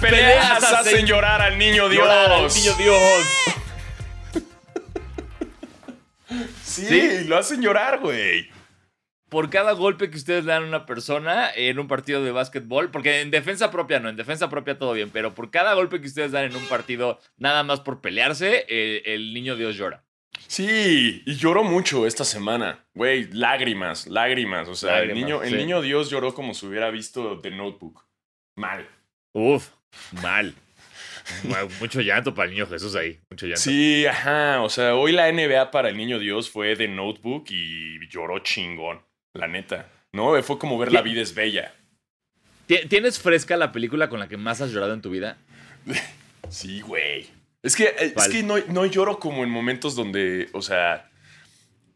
peleas hacen llorar al niño Dios. Llorar al niño Dios. Sí, ¿Sí? lo hacen llorar, güey. Por cada golpe que ustedes le dan a una persona en un partido de básquetbol, porque en defensa propia no, en defensa propia todo bien, pero por cada golpe que ustedes dan en un partido, nada más por pelearse, eh, el niño Dios llora. Sí, y lloró mucho esta semana. Güey, lágrimas, lágrimas. O sea, el, niño, el niño Dios lloró como si hubiera visto The Notebook. Mal. Uf, mal. Mu- Mucho llanto para el niño Jesús ahí, mucho llanto. Sí, ajá. O sea, hoy la NBA para el niño Dios fue The Notebook y lloró chingón. La neta. No, fue como ver La vida es bella. ¿Ti- ¿Tienes fresca la película con la que más has llorado en tu vida? Sí, güey. Es que, eh, es que no, no lloro como en momentos donde, o sea,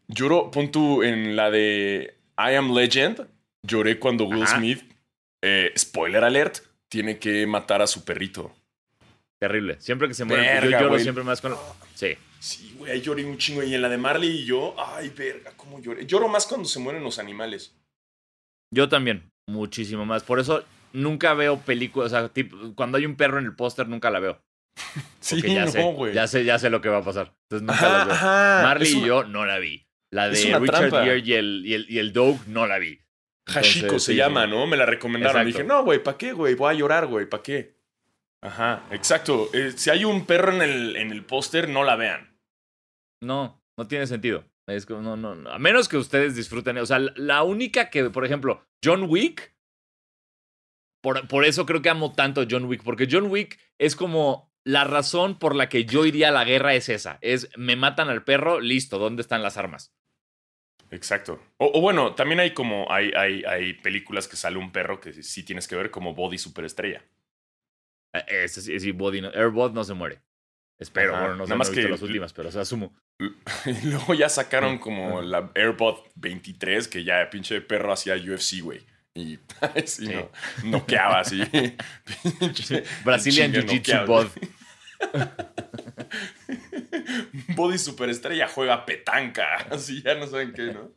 lloro, pon tú en la de I Am Legend, lloré cuando Will Ajá. Smith, eh, spoiler alert, tiene que matar a su perrito. Terrible. Siempre que se mueren, Verga, yo lloro güey. siempre más con... Sí. Sí, güey, ahí lloré un chingo. Y en la de Marley y yo, ay, verga, cómo lloré. Lloro más cuando se mueren los animales. Yo también, muchísimo más. Por eso nunca veo películas, o sea, tipo, cuando hay un perro en el póster nunca la veo. Sí, Porque ya no, sé, güey. ya sé, ya sé lo que va a pasar. Entonces nunca Ajá, las veo. Marley y yo no la vi. La de Richard. Gere y el, y, el, y el Dog no la vi. Hashiko se sí, llama. ¿no? Me la recomendaron. Exacto. Dije, no, güey, ¿para qué, güey? Voy a llorar, güey, ¿para qué? Ajá, exacto. Eh, si hay un perro en el, en el póster, no la vean. No, no tiene sentido. Es como, no, no, no. A menos que ustedes disfruten. O sea, la- la única que, por ejemplo, John Wick. Por, por eso creo que amo tanto a John Wick. Porque John Wick es como la razón por la que yo iría a la guerra es esa. Es me matan al perro, listo, ¿dónde están las armas? Exacto. O, o bueno, también hay como, hay, hay, hay películas que sale un perro que sí tienes que ver como Body Superestrella. Eh, Ese sí, sí, Body no- Airbot no se muere. Espero, Ajá. bueno, no sé, Nada no más he visto que- las últimas, pero o sea, asumo. Y luego ya sacaron como la AirPod 23, que ya pinche perro hacía UFC, güey. Y Sí. no, noqueaba así. Brazilian Jiu-Jitsu noqueado. Bod. Body Superestrella juega petanca. Así ya no saben qué, ¿no?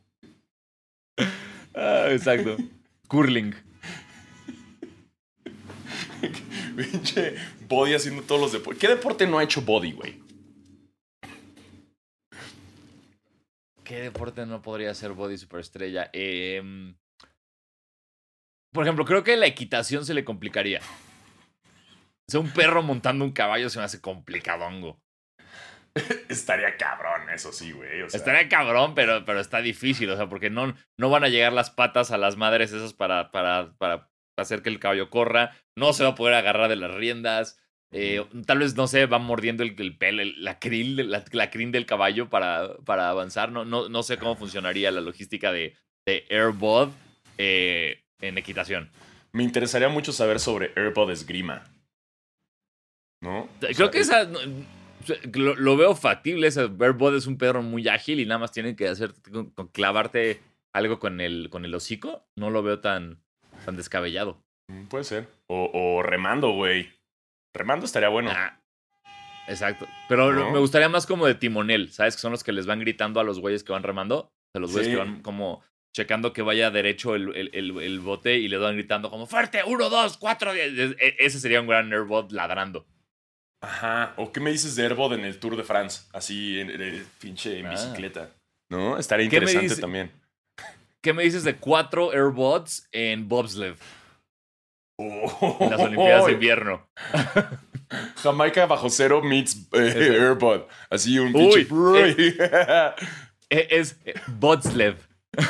Ah, exacto. Curling. Pinche Body haciendo todos los deportes. ¿Qué deporte no ha hecho Body, güey? ¿Qué deporte no podría ser body superestrella? Eh, por ejemplo, creo que la equitación se le complicaría. O sea, un perro montando un caballo se me hace complicadongo. Estaría cabrón, eso sí, güey. O sea, Estaría cabrón, pero, pero está difícil, o sea, porque no, no van a llegar las patas a las madres esas para, para, para hacer que el caballo corra. No se va a poder agarrar de las riendas. eh, tal vez, no sé, va mordiendo el, el pelo, el- la, crin, de- la, la crin del caballo para, para avanzar. No, no, no sé cómo funcionaría la logística de, de Airbud eh, en equitación. Me interesaría mucho saber sobre AirPod Esgrima. ¿No? O Creo sea, que esa. Lo, lo veo factible. Ese Airbud es un perro muy ágil y nada más tiene que hacer con- con clavarte algo con el, con el hocico. No lo veo tan, tan descabellado. mm, Puede ser. O, o remando, güey. Remando estaría bueno. Ah, exacto. Pero ¿No? me gustaría más como de timonel, ¿sabes? Que son los que les van gritando a los güeyes que van remando. O sea, los güeyes Sí. que van como checando que vaya derecho el, el- el- el bote y les van gritando como fuerte, uno, dos, cuatro. diez". E- e- Ese sería un gran Airbud ladrando. Ajá. ¿O qué me dices de AirPod en el Tour de France? Así, en, en- pinche en Ah. bicicleta. ¿No? Estaría ¿Qué me interesante dice- también. ¿Qué me dices de cuatro Airbuds en bobsled Oh, en las Olimpiadas de invierno? Jamaica bajo cero meets eh. Así un Uy, pinche. E- Es eh, bobsled.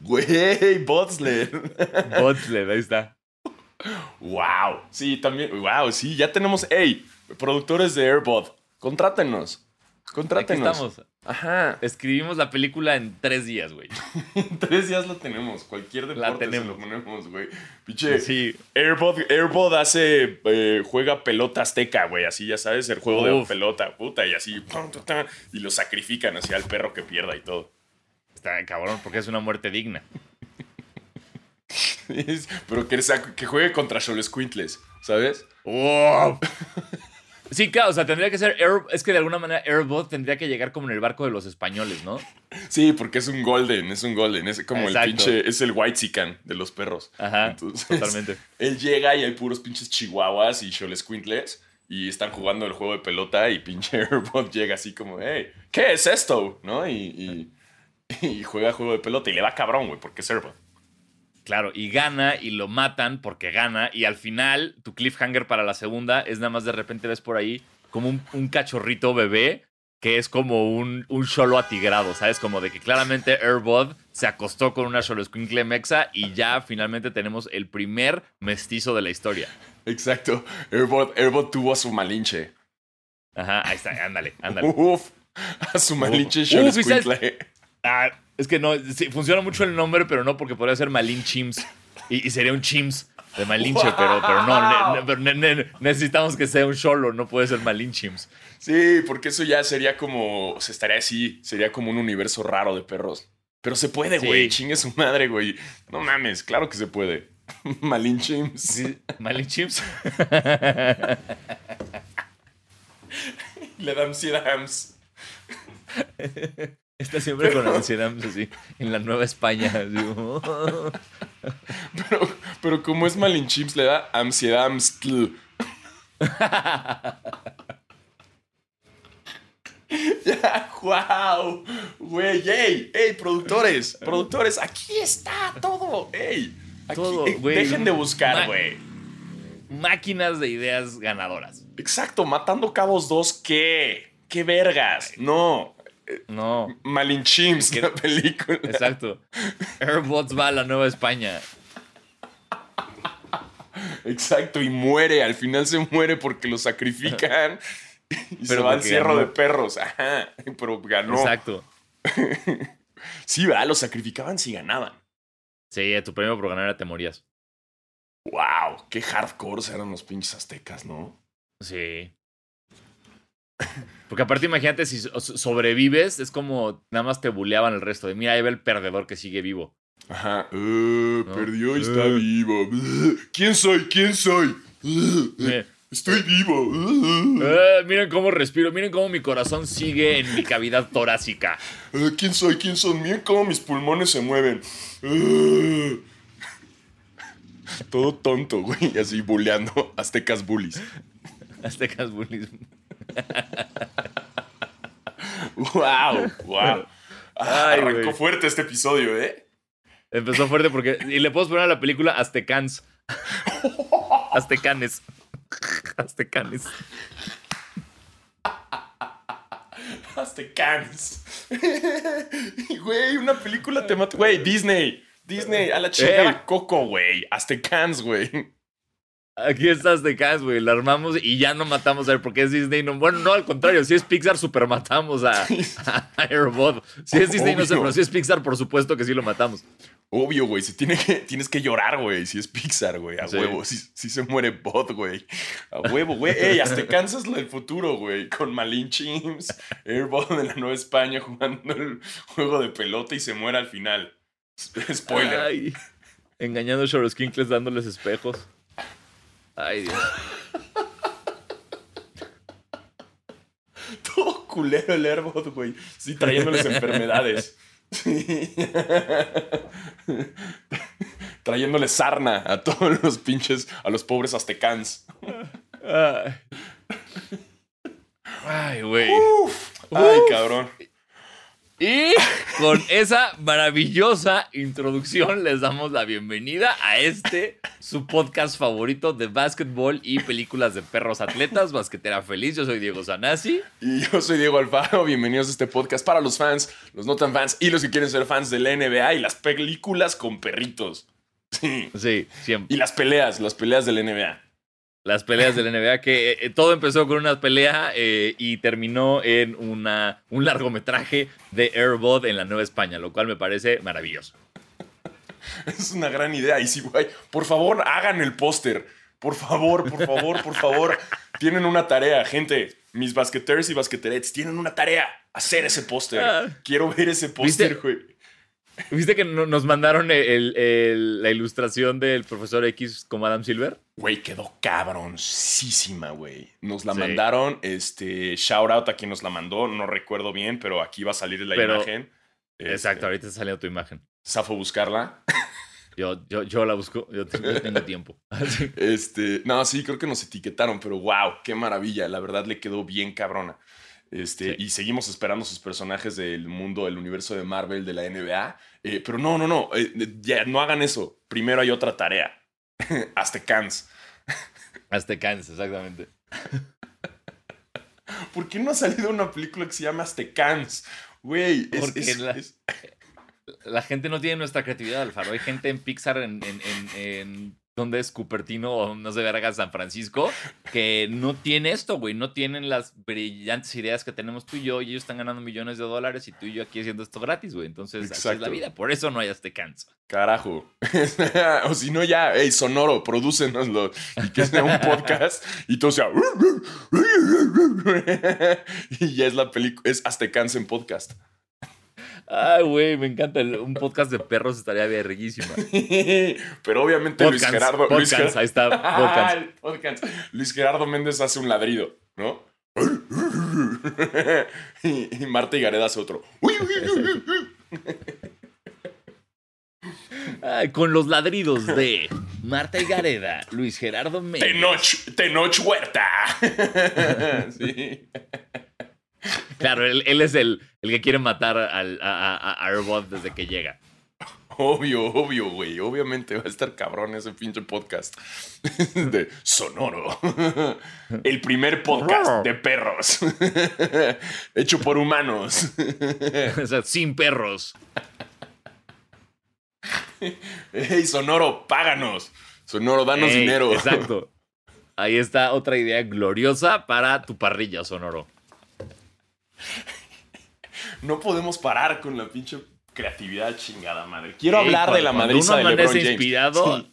Güey, bobsled. Bobsled, ahí está. Wow. Sí, también. Wow, sí, ya tenemos. Ey, productores de AirPod, contrátenos. Aquí Contrátenos. estamos. Ajá. Escribimos la película en tres días, güey. En tres días lo tenemos. Cualquier deporte La tenemos. se lo ponemos, güey. Pinche. Sí. AirPod hace. eh, juega pelota azteca, güey. Así ya sabes, el juego de pelota, puta. Y así. Y lo sacrifican así al perro que pierda y todo. Está cabrón, porque es una muerte digna. Pero que, sea- que juegue contra Xolescuintles, ¿sabes? ¡Wow! Sí, claro, o sea, tendría que ser Air, es que de alguna manera Airbot tendría que llegar como en el barco de los españoles, ¿no? Sí, porque es un golden, es un golden, es como el pinche, es el white sican de los perros. Ajá, totalmente. Él llega y hay puros pinches chihuahuas y Quintles y están jugando el juego de pelota y pinche Airbot llega así como, hey, ¿qué es esto? ¿No? Y, y, juega juego de pelota y le va cabrón, güey, porque es Airbot. Claro, y gana y lo matan porque gana. Y al final, tu cliffhanger para la segunda es nada más de repente ves por ahí como un, cachorrito bebé que es como un, un solo atigrado, ¿sabes? Como de que claramente Airbud se acostó con una solo squinkle mexa y ya finalmente tenemos el primer mestizo de la historia. Exacto. Airbud, tuvo a su malinche. Ajá, ahí está, ándale, ándale. Uf, a su malinche solo Ah, es que no, funciona mucho el nombre, pero no porque podría ser Malin Chims. Y, sería un Chims de Malinche, pero, pero no, necesitamos que sea un solo, no puede ser Malin Chims. Sí, porque eso ya sería como, se estaría así, sería como un universo raro de perros. Pero se puede, güey, chingue su madre, güey. No mames, claro que se puede. Malin Chims. Malin Chims. Le dan Hams. Está siempre con ansiedad, pues, así, en la Nueva España. pero, pero como es Malinchims, le da ansiedad. ya, wow. Güey, ey, ey, productores, productores, aquí está todo, ey. todo, güey. Dejen de buscar, güey. Máquinas de ideas ganadoras. Exacto, matando cabos 2, ¿qué? ¿Qué vergas? No, no. Malinchims, la película. Exacto. Airbots va a la Nueva España. Exacto, y muere. Al final se muere porque lo sacrifican. Y se va al cierro de perros. Ajá. Pero ganó. Exacto. sí, ¿verdad? Lo sacrificaban si ganaban. Sí, a tu premio por ganar te morías. Wow, qué hardcore eran los pinches aztecas, ¿no? Sí. Porque aparte, imagínate, si sobrevives, es como nada más te buleaban el resto de, mira, ahí ve el perdedor que sigue vivo. Ajá, uh, perdió y está uh. vivo. ¿Quién soy? ¿Quién soy? Estoy vivo. Miren cómo respiro, miren cómo mi corazón sigue en mi cavidad torácica. ¿Quién soy? ¿Quién son? Miren cómo mis pulmones se mueven. Todo tonto, güey, así buleando aztecas bullies. Aztecas bullies wow, wow. arrancó fuerte este episodio, ¿eh? Empezó fuerte porque. Y le puedo poner a la película Aztecans. Aztecanes. Aztecanes. Aztecans. Güey, una película temática. Güey, Disney. Disney, a la chingada Coco, güey. Aztecans, güey. Aquí estás de cas, güey. La armamos y ya no matamos a él porque es Disney. No, bueno, no, al contrario. Si es Pixar, super matamos a, Airbot. Si es Disney, no sé, pero si es Pixar, por supuesto que sí lo matamos. Obvio, güey. Si tiene que, tienes que llorar, güey. Si es Pixar, güey. A huevo. Si, se muere Bot, güey. A huevo, güey. Ey, hasta te cansas del futuro, güey. Con Malinchims, Airbot de la Nueva España jugando el juego de pelota y se muere al final. Spoiler. Ay, engañando a Shoroskinkles dándoles espejos. Ay, Dios. Todo culero el Airbot, güey. Sí, trayéndoles enfermedades. trayéndoles sarna a todos los pinches, a los pobres aztecans. Ay, güey. Ay, cabrón. Y con esa maravillosa introducción les damos la bienvenida a este, su podcast favorito de básquetbol y películas de perros atletas, Basquetera Feliz. Yo soy Diego Sanasi. Y yo soy Diego Alfaro. Bienvenidos a este podcast para los fans, los no tan fans y los que quieren ser fans de la NBA y las películas con perritos. Sí, sí siempre. Y las peleas, las peleas de la NBA las peleas del NBA, que eh, todo empezó con una pelea eh, y terminó en una, un largometraje de Airbud en la Nueva España, lo cual me parece maravilloso. Es una gran idea. Y si, güey, por favor, hagan el póster. Por favor, por favor, por favor. tienen una tarea, gente. Mis basqueters y basqueterets tienen una tarea. Hacer ese póster. Ah. Quiero ver ese póster, güey. ¿Viste que nos mandaron la ilustración del profesor X como Adam Silver? Güey, quedó cabroncísima, güey. Nos la mandaron, este, shout out a quien nos la mandó, no recuerdo bien, pero aquí va a salir la imagen. Exacto, este, ahorita saliendo tu imagen. Safo buscarla. Yo, yo, yo la busco, yo tengo, tiempo. este, no, sí, creo que nos etiquetaron, pero wow, qué maravilla. La verdad le quedó bien cabrona. Este, Y seguimos esperando sus personajes del mundo, del universo de Marvel, de la NBA. Eh, pero no, no, no, eh, ya no hagan eso. Primero hay otra tarea. Aztecans. Aztecans, exactamente. ¿Por qué no ha salido una película que se llama Aztecans? Güey, es, la, la, gente no tiene nuestra creatividad, Alfaro. Hay gente en Pixar en, en donde es Cupertino o no sé, verga, San Francisco, que no tiene esto, güey. No tienen las brillantes ideas que tenemos tú y yo y ellos están ganando millones de dólares y tú y yo aquí haciendo esto gratis, güey. Entonces, así es la vida. Por eso no hay este canso. Carajo. o si no, ya, hey, Sonoro, prodúcenoslo y que sea un podcast y todo sea. y ya es la película, es Aztecans en podcast. Ay, güey, me encanta. Un podcast de perros estaría verguísima. Pero obviamente Luis Gerardo. Luis ahí está. Luis Gerardo Méndez hace un ladrido, ¿no? y, Marta y Gareda hace otro. con los ladridos de Marta y Gareda, Luis Gerardo Méndez. Tenoch, Tenoch Huerta. sí. Claro, él, es el, el, que quiere matar al, a, a, desde que llega. Obvio, obvio, güey. Obviamente va a estar cabrón ese pinche podcast de Sonoro. El primer podcast de perros. Hecho por humanos. O sea, sin perros. Hey, Sonoro, páganos. Sonoro, danos dinero. Exacto. Ahí está otra idea gloriosa para tu parrilla, Sonoro. No podemos parar con la pinche creatividad chingada madre. Quiero hablar de la madriza de LeBron James. inspirado.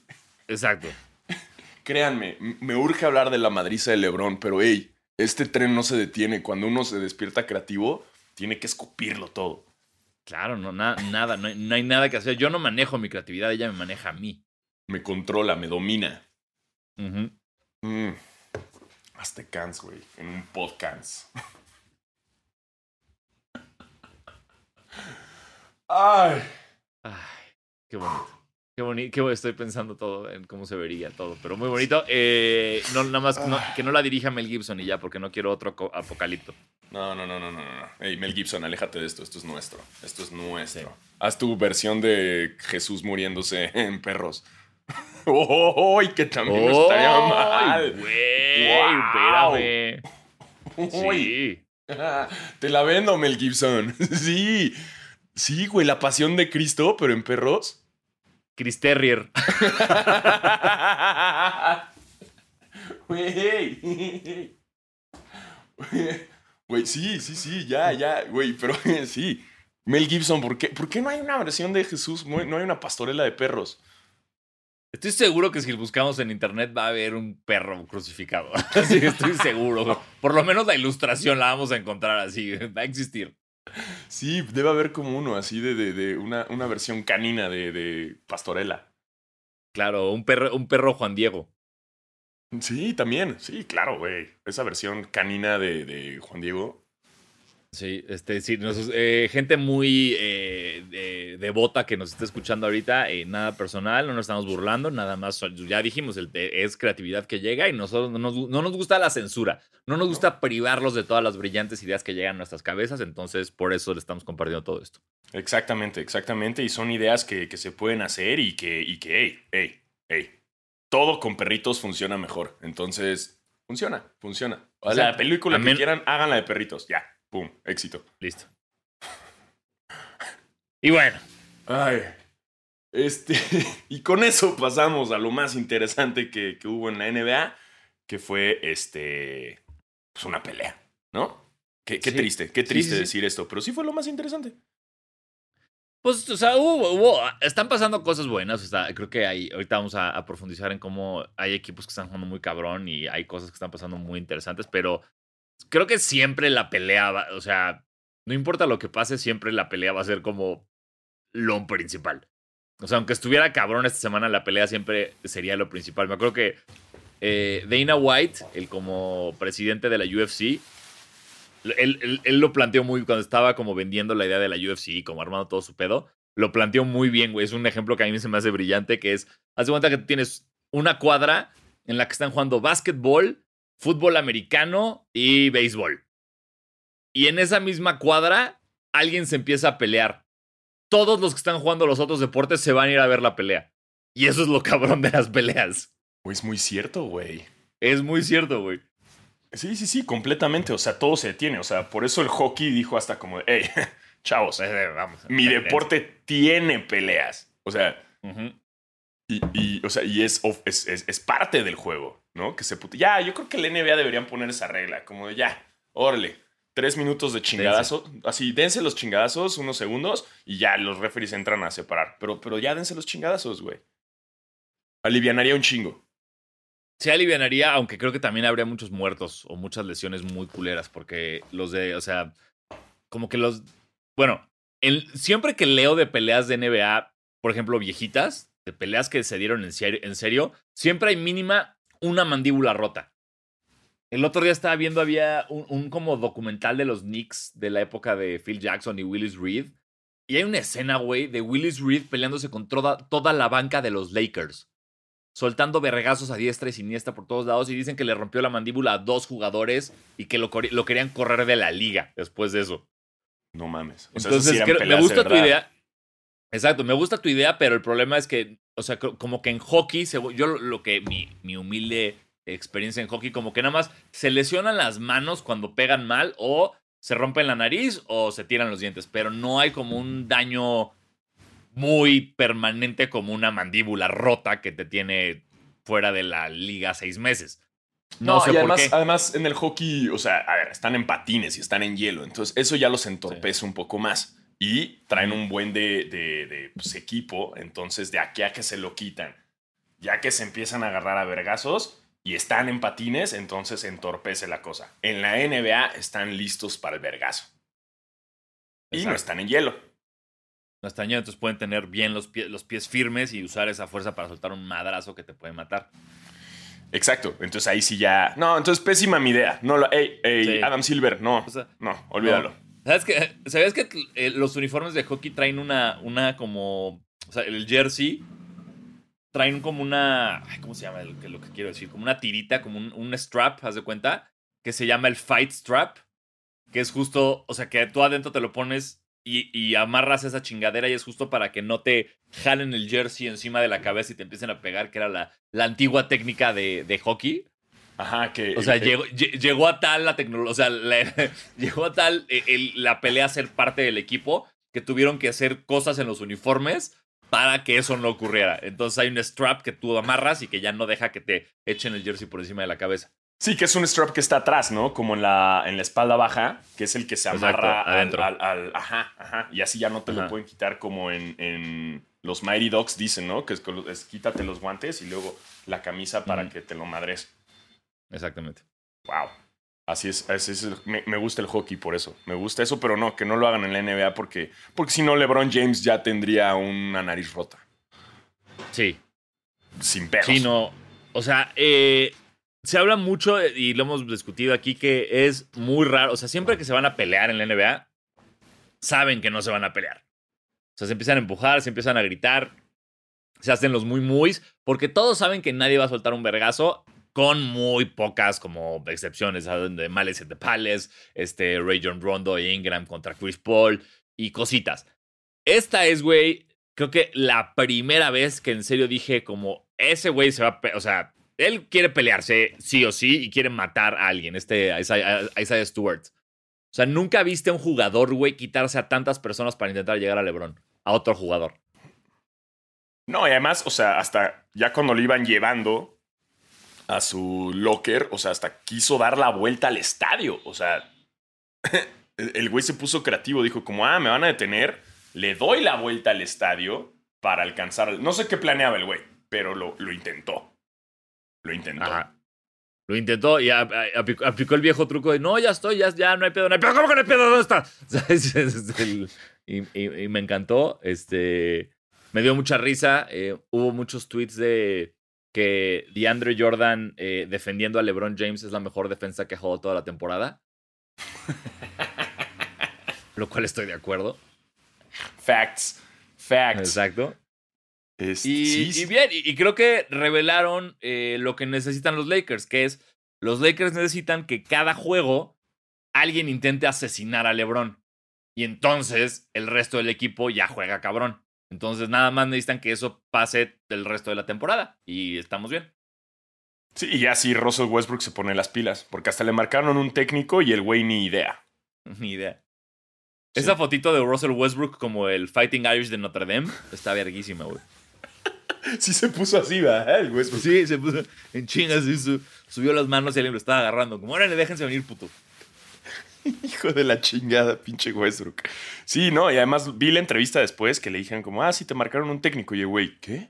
Exacto. Créanme, me urge hablar de la madriza de LeBron, pero hey, este tren no se detiene. Cuando uno se despierta creativo, tiene que escupirlo todo. Claro, no, nada, no hay, nada que hacer. Yo no manejo mi creatividad, ella me maneja a mí. Me controla, me domina. Mm. Hasta cans, güey, en un podcast. Ay. Ay, qué bonito. Qué bonito, estoy pensando todo en cómo se vería todo, pero muy bonito. Eh, no, nada más que no la dirija Mel Gibson y ya, porque no quiero otro apocalipto. No, no, no, no, no, no. Hey, Mel Gibson, aléjate de esto, esto es nuestro. Esto es nuestro. Haz tu versión de Jesús muriéndose en perros. ¡Oh! que también estaría mal! ¡Güey! Espérame. Sí. Te la vendo, Mel Gibson. sí. Sí, güey, la pasión de Cristo, pero en perros. Chris Terrier. Güey. Güey, sí, sí, sí, ya, ya, güey, pero sí. Mel Gibson, ¿por qué, ¿por qué no hay una versión de Jesús? No hay una pastorela de perros. Estoy seguro que si buscamos en internet va a haber un perro crucificado. Así estoy seguro. Por lo menos la ilustración la vamos a encontrar así. Va a existir. Sí, debe haber como uno así de, de, una, una, versión canina de, de, pastorela. Claro, un perro, un perro Juan Diego. Sí, también. Sí, claro, güey. Esa versión canina de, de Juan Diego Sí, este, sí, eh, gente muy eh, devota que nos está escuchando ahorita, eh, nada personal, no nos estamos burlando, nada más, ya dijimos, el, es creatividad que llega y nosotros no nos, no nos, gusta la censura, no nos gusta privarlos de todas las brillantes ideas que llegan a nuestras cabezas, entonces por eso le estamos compartiendo todo esto. Exactamente, exactamente, y son ideas que, que se pueden hacer y que, y que, hey, hey, hey, todo con perritos funciona mejor, entonces funciona, funciona. O sea, la película que quieran, háganla de perritos, ya. ¡Pum! Éxito. Listo. Y bueno. Ay. Este. Y con eso pasamos a lo más interesante que, hubo en la NBA, que fue este. Pues una pelea, ¿no? Qué, triste, qué triste decir esto, pero sí fue lo más interesante. Pues, o sea, hubo, están pasando cosas buenas. O sea, creo que hay, ahorita vamos a, a, profundizar en cómo hay equipos que están jugando muy cabrón y hay cosas que están pasando muy interesantes, pero creo que siempre la pelea va, o sea, no importa lo que pase, siempre la pelea va a ser como lo principal. O sea, aunque estuviera cabrón esta semana, la pelea siempre sería lo principal. Me acuerdo que eh, Dana White, el como presidente de la UFC, él, lo planteó muy cuando estaba como vendiendo la idea de la UFC, como armando todo su pedo. Lo planteó muy bien, güey. Es un ejemplo que a mí se me hace brillante, que es, haz de cuenta que tienes una cuadra en la que están jugando básquetbol, fútbol americano y béisbol. Y en esa misma cuadra, alguien se empieza a pelear. Todos los que están jugando los otros deportes se van a ir a ver la pelea. Y eso es lo cabrón de las peleas. Es muy cierto, güey. Es muy cierto, güey. Sí, sí, sí, completamente. O sea, todo se detiene. O sea, por eso el hockey dijo hasta como, hey, chavos, eh, vamos, mi deporte tiene peleas. O sea, y, o sea, y es, es, parte del juego, ¿no? Que se Ya, yo creo que el NBA deberían poner esa regla, como de ya, órale, tres minutos de chingadazo, así, dense los chingadazos, unos segundos, y ya los referees entran a separar. Pero, pero ya dense los chingadazos, güey. Alivianaría un chingo. Sí, alivianaría, aunque creo que también habría muchos muertos o muchas lesiones muy culeras, porque los de, o sea, como que los. Bueno, el, siempre que leo de peleas de NBA, por ejemplo, viejitas, de peleas que se dieron en serio, en serio, siempre hay mínima una mandíbula rota. El otro día estaba viendo, había un, como documental de los Knicks de la época de Phil Jackson y Willis Reed. Y hay una escena, güey, de Willis Reed peleándose con toda, toda la banca de los Lakers. Soltando vergazos a diestra y siniestra por todos lados. Y dicen que le rompió la mandíbula a dos jugadores y que lo, lo querían correr de la liga después de eso. No mames. Entonces, me gusta tu idea. Exacto, me gusta tu idea, pero el problema es que, o sea, como que en hockey, yo lo que mi, mi humilde experiencia en hockey, como que nada más se lesionan las manos cuando pegan mal o se rompen la nariz o se tiran los dientes, pero no hay como un daño muy permanente como una mandíbula rota que te tiene fuera de la liga seis meses. No, sé además, por qué. además en el hockey, o sea, a ver, están en patines y están en hielo, entonces eso ya los entorpece un poco más y traen un buen de, pues, equipo, entonces de aquí a que se lo quitan, ya que se empiezan a agarrar a vergazos y están en patines, entonces entorpece la cosa. En la NBA están listos para el vergazo. Y no están en hielo. No están en hielo, entonces pueden tener bien los, los pies firmes y usar esa fuerza para soltar un madrazo que te puede matar. Exacto. Entonces ahí sí ya. No, entonces pésima mi idea. No lo. Ey, Adam Silver, no. no, olvídalo. ¿Sabes que, ¿Sabes que eh, los uniformes de hockey traen una, una como. O sea, el jersey traen como una. ¿Cómo se llama lo que quiero decir? Como una tirita, como un, strap, haz de cuenta, que se llama el fight strap. Que es justo, o sea, que tú adentro te lo pones y, amarras esa chingadera y es justo para que no te jalen el jersey encima de la cabeza y te empiecen a pegar, que era la, la antigua técnica de, de hockey. Ajá, que. O sea, llegó, llegó, a tal la tecnología. O sea, llegó a tal eh, la pelea a ser parte del equipo que tuvieron que hacer cosas en los uniformes para que eso no ocurriera. Entonces hay un strap que tú amarras y que ya no deja que te echen el jersey por encima de la cabeza. Sí, que es un strap que está atrás, ¿no? Como en la, en la espalda baja, que es el que se amarra adentro. Al, Ajá, ajá. Y así ya no te lo pueden quitar como en, en, los Mighty Dogs dicen, ¿no? Que es, quítate los guantes y luego la camisa para que te lo madres. Exactamente. Wow. Así es, así es me, gusta el hockey por eso. Me gusta eso, pero no, que no lo hagan en la NBA porque, porque si no, LeBron James ya tendría una nariz rota. Sí. Sin pelos. Sí, no. O sea, eh, se habla mucho, y lo hemos discutido aquí, que es muy raro. O sea, siempre que se van a pelear en la NBA, saben que no se van a pelear. O sea, se empiezan a empujar, se empiezan a gritar, se hacen los muy muy, porque todos saben que nadie va a soltar un vergazo con muy pocas como excepciones, de Males de Palace, este, Ray John Rondo e Ingram contra Chris Paul y cositas. Esta es, güey, creo que la primera vez que en serio dije como, ese güey se va a, o sea, él quiere pelearse sí o sí y quiere matar a alguien, este, a Isaiah Stewart. O sea, nunca viste a un jugador, güey, quitarse a tantas personas para intentar llegar a LeBron, a otro jugador. No, y además, o sea, hasta ya cuando lo iban llevando, a su locker, o sea, hasta quiso dar la vuelta al estadio. O sea, el güey se puso creativo, dijo como, ah, me van a detener, le doy la vuelta al estadio para alcanzar... No sé qué planeaba el güey, pero lo, lo intentó. Lo intentó. Lo intentó y aplicó, el viejo truco de no, ya estoy, ya, ya no hay pedo, no hay pedo, ¿cómo que no hay pedo? ¿Dónde está? y, me encantó. Este, me dio mucha risa. Eh, hubo muchos tweets de que DeAndre Jordan eh, defendiendo a LeBron James es la mejor defensa que ha jugado toda la temporada. Lo cual estoy de acuerdo. Facts. Facts. Exacto. y, bien, y, creo que revelaron eh, lo que necesitan los Lakers, que es los Lakers necesitan que cada juego alguien intente asesinar a LeBron. Y entonces el resto del equipo ya juega cabrón. Entonces nada más necesitan que eso pase el resto de la temporada. Y estamos bien. Sí, y así Russell Westbrook se pone las pilas. Porque hasta le marcaron un técnico y el güey ni idea. Ni idea. Esa fotito de Russell Westbrook como el Fighting Irish de Notre Dame está verguísima, güey. sí se puso así, ¿verdad? El Westbrook. Sí, se puso en chingas y subió las manos y alguien lo estaba agarrando. Como, órale, déjense venir, puto. Hijo de la chingada, pinche Westbrook. Sí, no, y además vi la entrevista después que le dijeron como, ah, sí, te marcaron un técnico. Y el güey, ¿qué?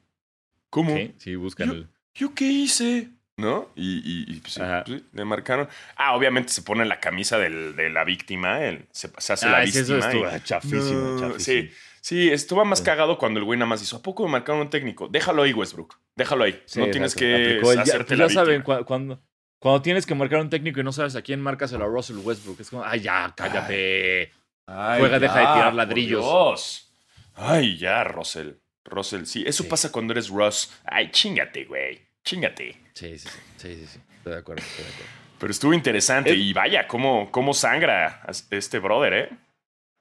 ¿Cómo? Sí, buscan ¿Yo, ¿Yo qué hice? ¿No? Y, y, pues, sí, le marcaron. Ah, obviamente se pone la camisa del, de la víctima, él se, hace la víctima. Eso estuvo chafísimo, chafísimo. Sí, sí, estuvo más cagado cuando el güey nada más hizo, ¿a poco me marcaron un técnico? Déjalo ahí, Westbrook. Déjalo ahí. no tienes que hacerte ya, ya saben, cuando, cuando tienes que marcar un técnico y no sabes a quién marcas, a Russell Westbrook. Es como, ay, ya, cállate. Juega, deja de tirar ladrillos. Ay, ya, Russell. Russell, sí, eso pasa cuando eres Russ. Ay, chingate, güey. Chingate. Sí, sí, sí, sí, sí, Estoy de acuerdo, estoy de acuerdo. Pero estuvo interesante y vaya, cómo, cómo sangra este brother, ¿eh?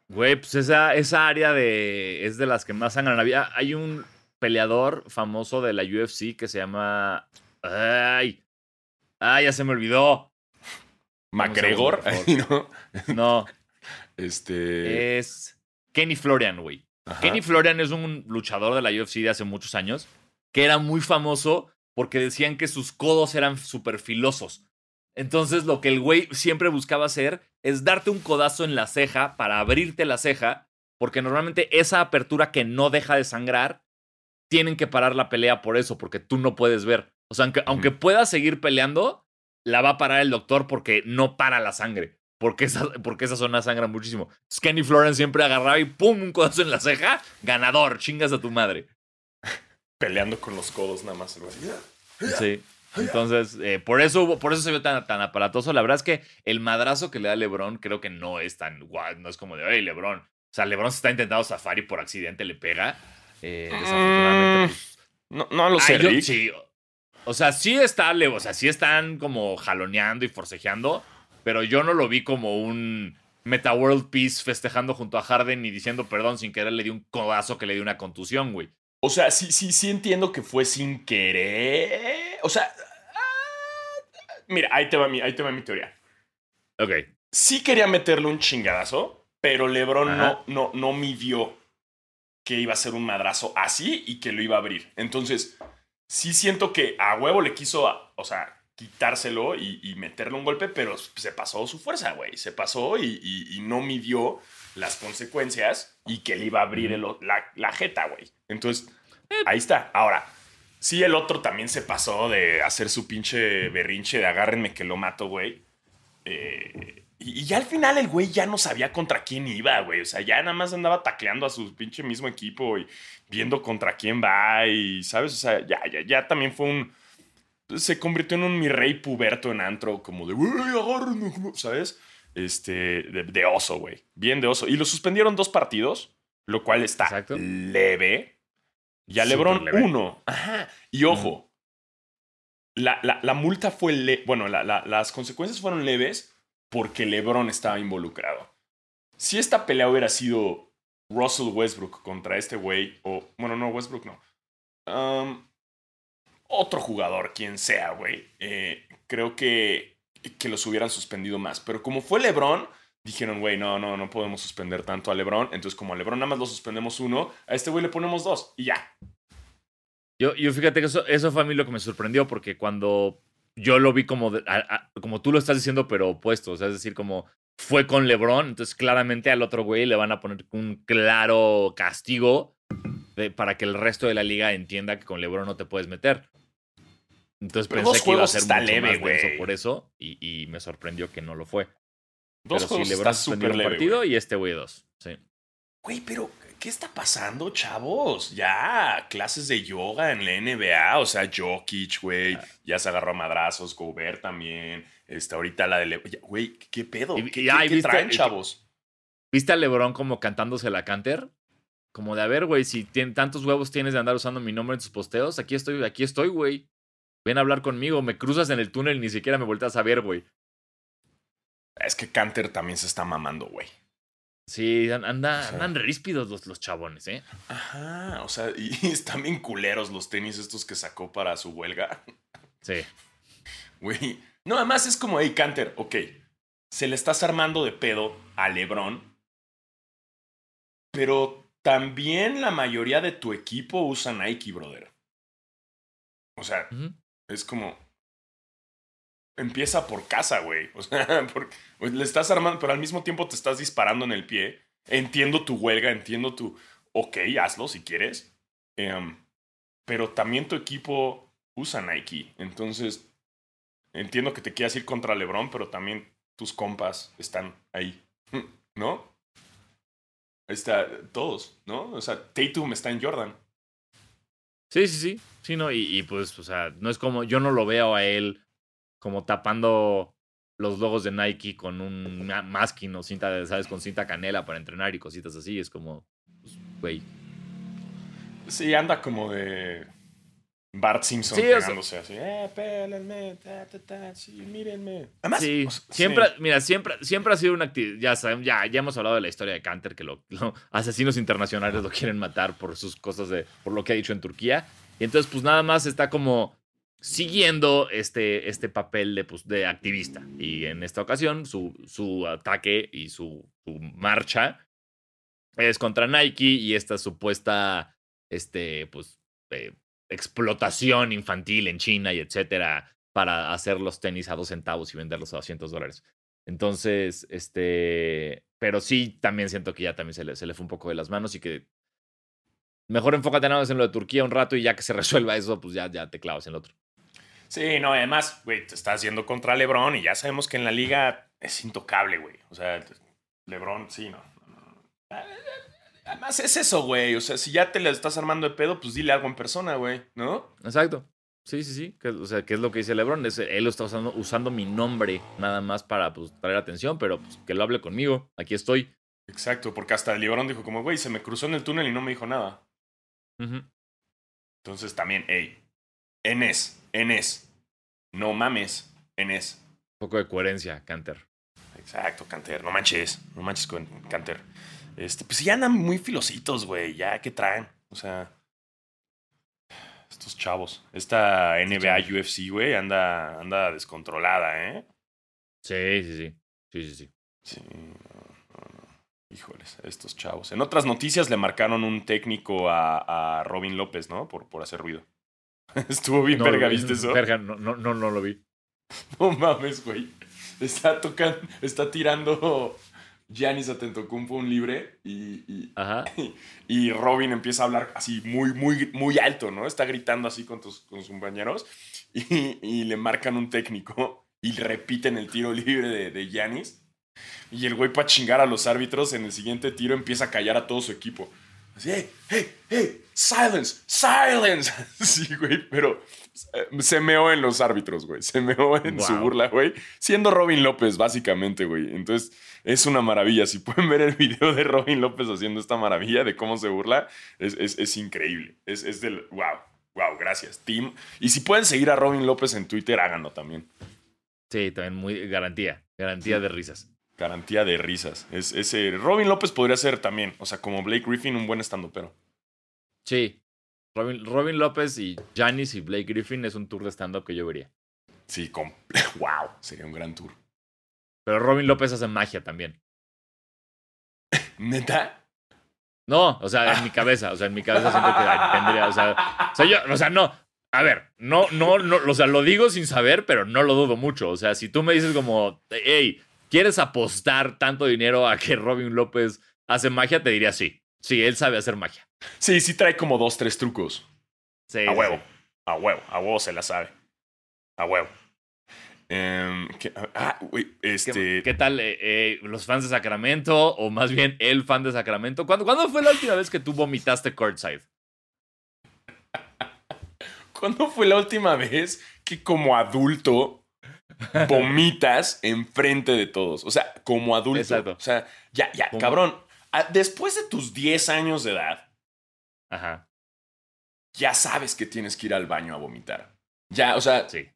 Güey, pues esa, esa área de, es de las que más sangran. Había, hay un peleador famoso de la UFC que se llama... Ay, Ah, ya se me olvidó. ¿MacGregor? no. no. Este. Es Kenny Florian, güey. Kenny Florian es un luchador de la UFC de hace muchos años que era muy famoso porque decían que sus codos eran súper filosos. Entonces, lo que el güey siempre buscaba hacer es darte un codazo en la ceja para abrirte la ceja, porque normalmente esa apertura que no deja de sangrar, tienen que parar la pelea por eso, porque tú no puedes ver. O sea, aunque, aunque pueda seguir peleando, la va a parar el doctor porque no para la sangre. Porque esa, porque esa zona sangra muchísimo. Kenny Florence siempre agarraba y ¡pum! Un codazo en la ceja. Ganador, chingas a tu madre. Peleando con los codos nada más. Sí. Entonces, eh, por, eso, por eso se ve tan, tan aparatoso. La verdad es que el madrazo que le da LeBron creo que no es tan guay. No es como de, hey, LeBron. O sea, LeBron se está intentando zafar y por accidente le pega. Eh, mm, desafortunadamente, pues, no, no lo sé, Rick. Sí, o sea, sí está, o sea, sí están como jaloneando y forcejeando, pero yo no lo vi como un Meta World Peace festejando junto a Harden y diciendo perdón sin querer le di un codazo que le dio una contusión, güey. O sea, sí, sí, sí entiendo que fue sin querer. O sea, ah, mira, ahí te va mi, ahí te va mi teoría. Ok. Sí quería meterle un chingadazo, pero LeBron no, no, no midió que iba a ser un madrazo así y que lo iba a abrir. Entonces, sí siento que a huevo le quiso, o sea, quitárselo y, meterle un golpe, pero se pasó su fuerza, güey. Se pasó y, no midió las consecuencias y que le iba a abrir la, jeta, güey. Entonces, eh. ahí está. Ahora, sí, el otro también se pasó de hacer su pinche berrinche de agárrenme que lo mato, güey. Eh, y, ya al final el güey ya no sabía contra quién iba, güey. O sea, ya nada más andaba tacleando a su pinche mismo equipo y viendo contra quién va y, ¿sabes? O sea, ya, ya, ya también fue un... Se convirtió en un mi rey puberto en antro, como de, güey, ¿sabes? Este, de, oso, güey. Bien de oso. Y lo suspendieron dos partidos, lo cual está leve. Y a Lebron uno. Ajá. Y ojo, la, la, multa fue, le bueno, las consecuencias fueron leves porque LeBron estaba involucrado. Si esta pelea hubiera sido Russell Westbrook contra este güey, o bueno, no, Westbrook no. Um, otro jugador, quien sea, güey, eh, creo que, que los hubieran suspendido más. Pero como fue LeBron, dijeron, güey, no, no, no podemos suspender tanto a LeBron. Entonces, como a LeBron nada más lo suspendemos uno, a este güey le ponemos dos y ya. Yo, yo fíjate que eso, eso fue a mí lo que me sorprendió, porque cuando yo lo vi como, como tú lo estás diciendo, pero opuesto. O sea, es decir, como fue con LeBron, entonces claramente al otro güey le van a poner un claro castigo para que el resto de la liga entienda que con LeBron no te puedes meter. Entonces pensé que iba a ser mucho leve, güey. por eso y, me sorprendió que no lo fue. Dos pero sí, LeBron está un partido y este güey dos. Sí. güey, pero ¿qué está pasando, chavos? Ya, clases de yoga en la NBA, o sea, Jokic, güey, ah. ya se agarró a madrazos, Gobert también, está ahorita la de... Güey, ¿qué pedo? ¿Qué, traen, chavos? ¿Viste a LeBron como cantándose la canter? Como de, a ver, güey, si tantos huevos tienes de andar usando mi nombre en tus posteos, aquí estoy, aquí estoy, güey. Ven a hablar conmigo, me cruzas en el túnel, ni siquiera me volteas a ver, güey. Es que Canter también se está mamando, güey. Sí, anda, andan ríspidos los, los chabones, ¿eh? Ajá, o sea, y están bien culeros los tenis estos que sacó para su huelga. Sí. Güey. No, además es como, hey, Canter, ok. Se le estás armando de pedo a Lebron. Pero también la mayoría de tu equipo usa Nike, brother. O sea, es como. Empieza por casa, güey. O sea, porque, pues, le estás armando, pero al mismo tiempo te estás disparando en el pie. Entiendo tu huelga, entiendo tu. Ok, hazlo si quieres. Em, pero también tu equipo usa Nike. Entonces, entiendo que te quieras ir contra LeBron, pero también tus compas están ahí. ¿No? Está, todos, ¿no? O sea, Tatum está en Jordan. Sí, sí, sí. Sí, no, y, y, pues, o sea, no es como, yo no lo veo a él como tapando los logos de Nike con un masking o cinta, ¿sabes? Con cinta canela para entrenar y cositas así. Es como, pues, güey. sí, anda como de Bart Simpson sí, pegándose así, eh, pélenme, ta, ta, ta, sí, mírenme. Además, sí, siempre, mira, siempre, siempre ha sido una actividad, ya, sabemos, ya, ya hemos hablado de la historia de Canter, que los asesinos internacionales lo quieren matar por sus cosas de, por lo que ha dicho en Turquía. Y entonces, pues nada más está como siguiendo este, este papel de, pues, de activista. Y en esta ocasión, su, su ataque y su, marcha es contra Nike y esta supuesta, este, pues, eh, explotación infantil en China y etcétera para hacer los tenis a dos centavos y venderlos a 200 dólares. Entonces, este, pero sí, también siento que ya también se le, se le fue un poco de las manos y que mejor enfócate nada más en lo de Turquía un rato y ya que se resuelva eso, pues ya, ya te clavas en el otro. Sí, no, además, güey, te estás yendo contra LeBron y ya sabemos que en la liga es intocable, güey. O sea, LeBron, sí, no. Además es eso, güey. O sea, si ya te la estás armando de pedo, pues dile algo en persona, güey, ¿no? Exacto. Sí, sí, sí. o sea, ¿qué es lo que dice LeBron? Es, él lo está usando, usando mi nombre nada más para pues, traer atención, pero pues, que lo hable conmigo. Aquí estoy. Exacto, porque hasta LeBron dijo como, güey, se me cruzó en el túnel y no me dijo nada. Entonces también, hey, Enes, Enes, no mames, Enes. Un poco de coherencia, Canter. Exacto, Canter. No manches, no manches con Canter. Este, pues ya andan muy filositos, güey. Ya, ¿qué traen? O sea, estos chavos. Esta NBA UFC, güey, anda, anda descontrolada, ¿eh? Sí, sí, sí. Sí, sí, sí. Sí, Híjoles, estos chavos. En otras noticias le marcaron un técnico a, Robin López, ¿no? Por, por hacer ruido. Estuvo bien verga, ¿viste eso? Verga, no, no, no, no lo vi. No mames, güey. Está tocando, está tirando Giannis Atentocumpo un libre y, y, y, Robin empieza a hablar así muy, muy, muy alto, ¿no? Está gritando así con, tus, con sus compañeros y, le marcan un técnico y repiten el tiro libre de, de Giannis. Y el güey para chingar a los árbitros en el siguiente tiro empieza a callar a todo su equipo. Así, hey, hey, hey, silence, silence. Sí, güey, pero eh, se meó en los árbitros, güey. Se meó en su burla, güey. Siendo Robin López, básicamente, güey. Entonces, es una maravilla. Si pueden ver el video de Robin López haciendo esta maravilla de cómo se burla, es, es, increíble. Es, es del. ¡Wow! ¡Wow! Gracias, Tim. Y si pueden seguir a Robin López en Twitter, háganlo también. Sí, también muy garantía. Garantía de risas. Garantía de risas. Es, ese, Robin López podría ser también, o sea, como Blake Griffin, un buen estando pero. Sí. Robin, Robin López y Janis y Blake Griffin es un tour de stand-up que yo vería. Sí, con... wow, sería un gran tour. Pero Robin López hace magia también. ¿Neta? No, o sea, en mi cabeza, o sea, en mi cabeza siento que tendría, o sea, o sea, yo, o sea, no, a ver, no, no, no, o sea, lo digo sin saber, pero no lo dudo mucho. O sea, si tú me dices como, hey, ¿quieres apostar tanto dinero a que Robin López hace magia? Te diría sí. Sí, él sabe hacer magia. Sí, sí trae como dos, tres trucos. Sí. A huevo. A huevo. A huevo se la sabe. A huevo. Em, ¿qué, ah, güey, este. ¿Qué, tal eh, eh, los fans de Sacramento? O más bien el fan de Sacramento. ¿Cuándo, ¿Cuándo fue la última vez que tú vomitaste courtside? ¿Cuándo fue la última vez que como adulto vomitas enfrente de todos? O sea, como adulto. Exacto. O sea, ya, ya, cabrón. Ah, después de tus 10 años de edad, Ajá. ya sabes que tienes que ir al baño a vomitar. Ya, o sea, Sí.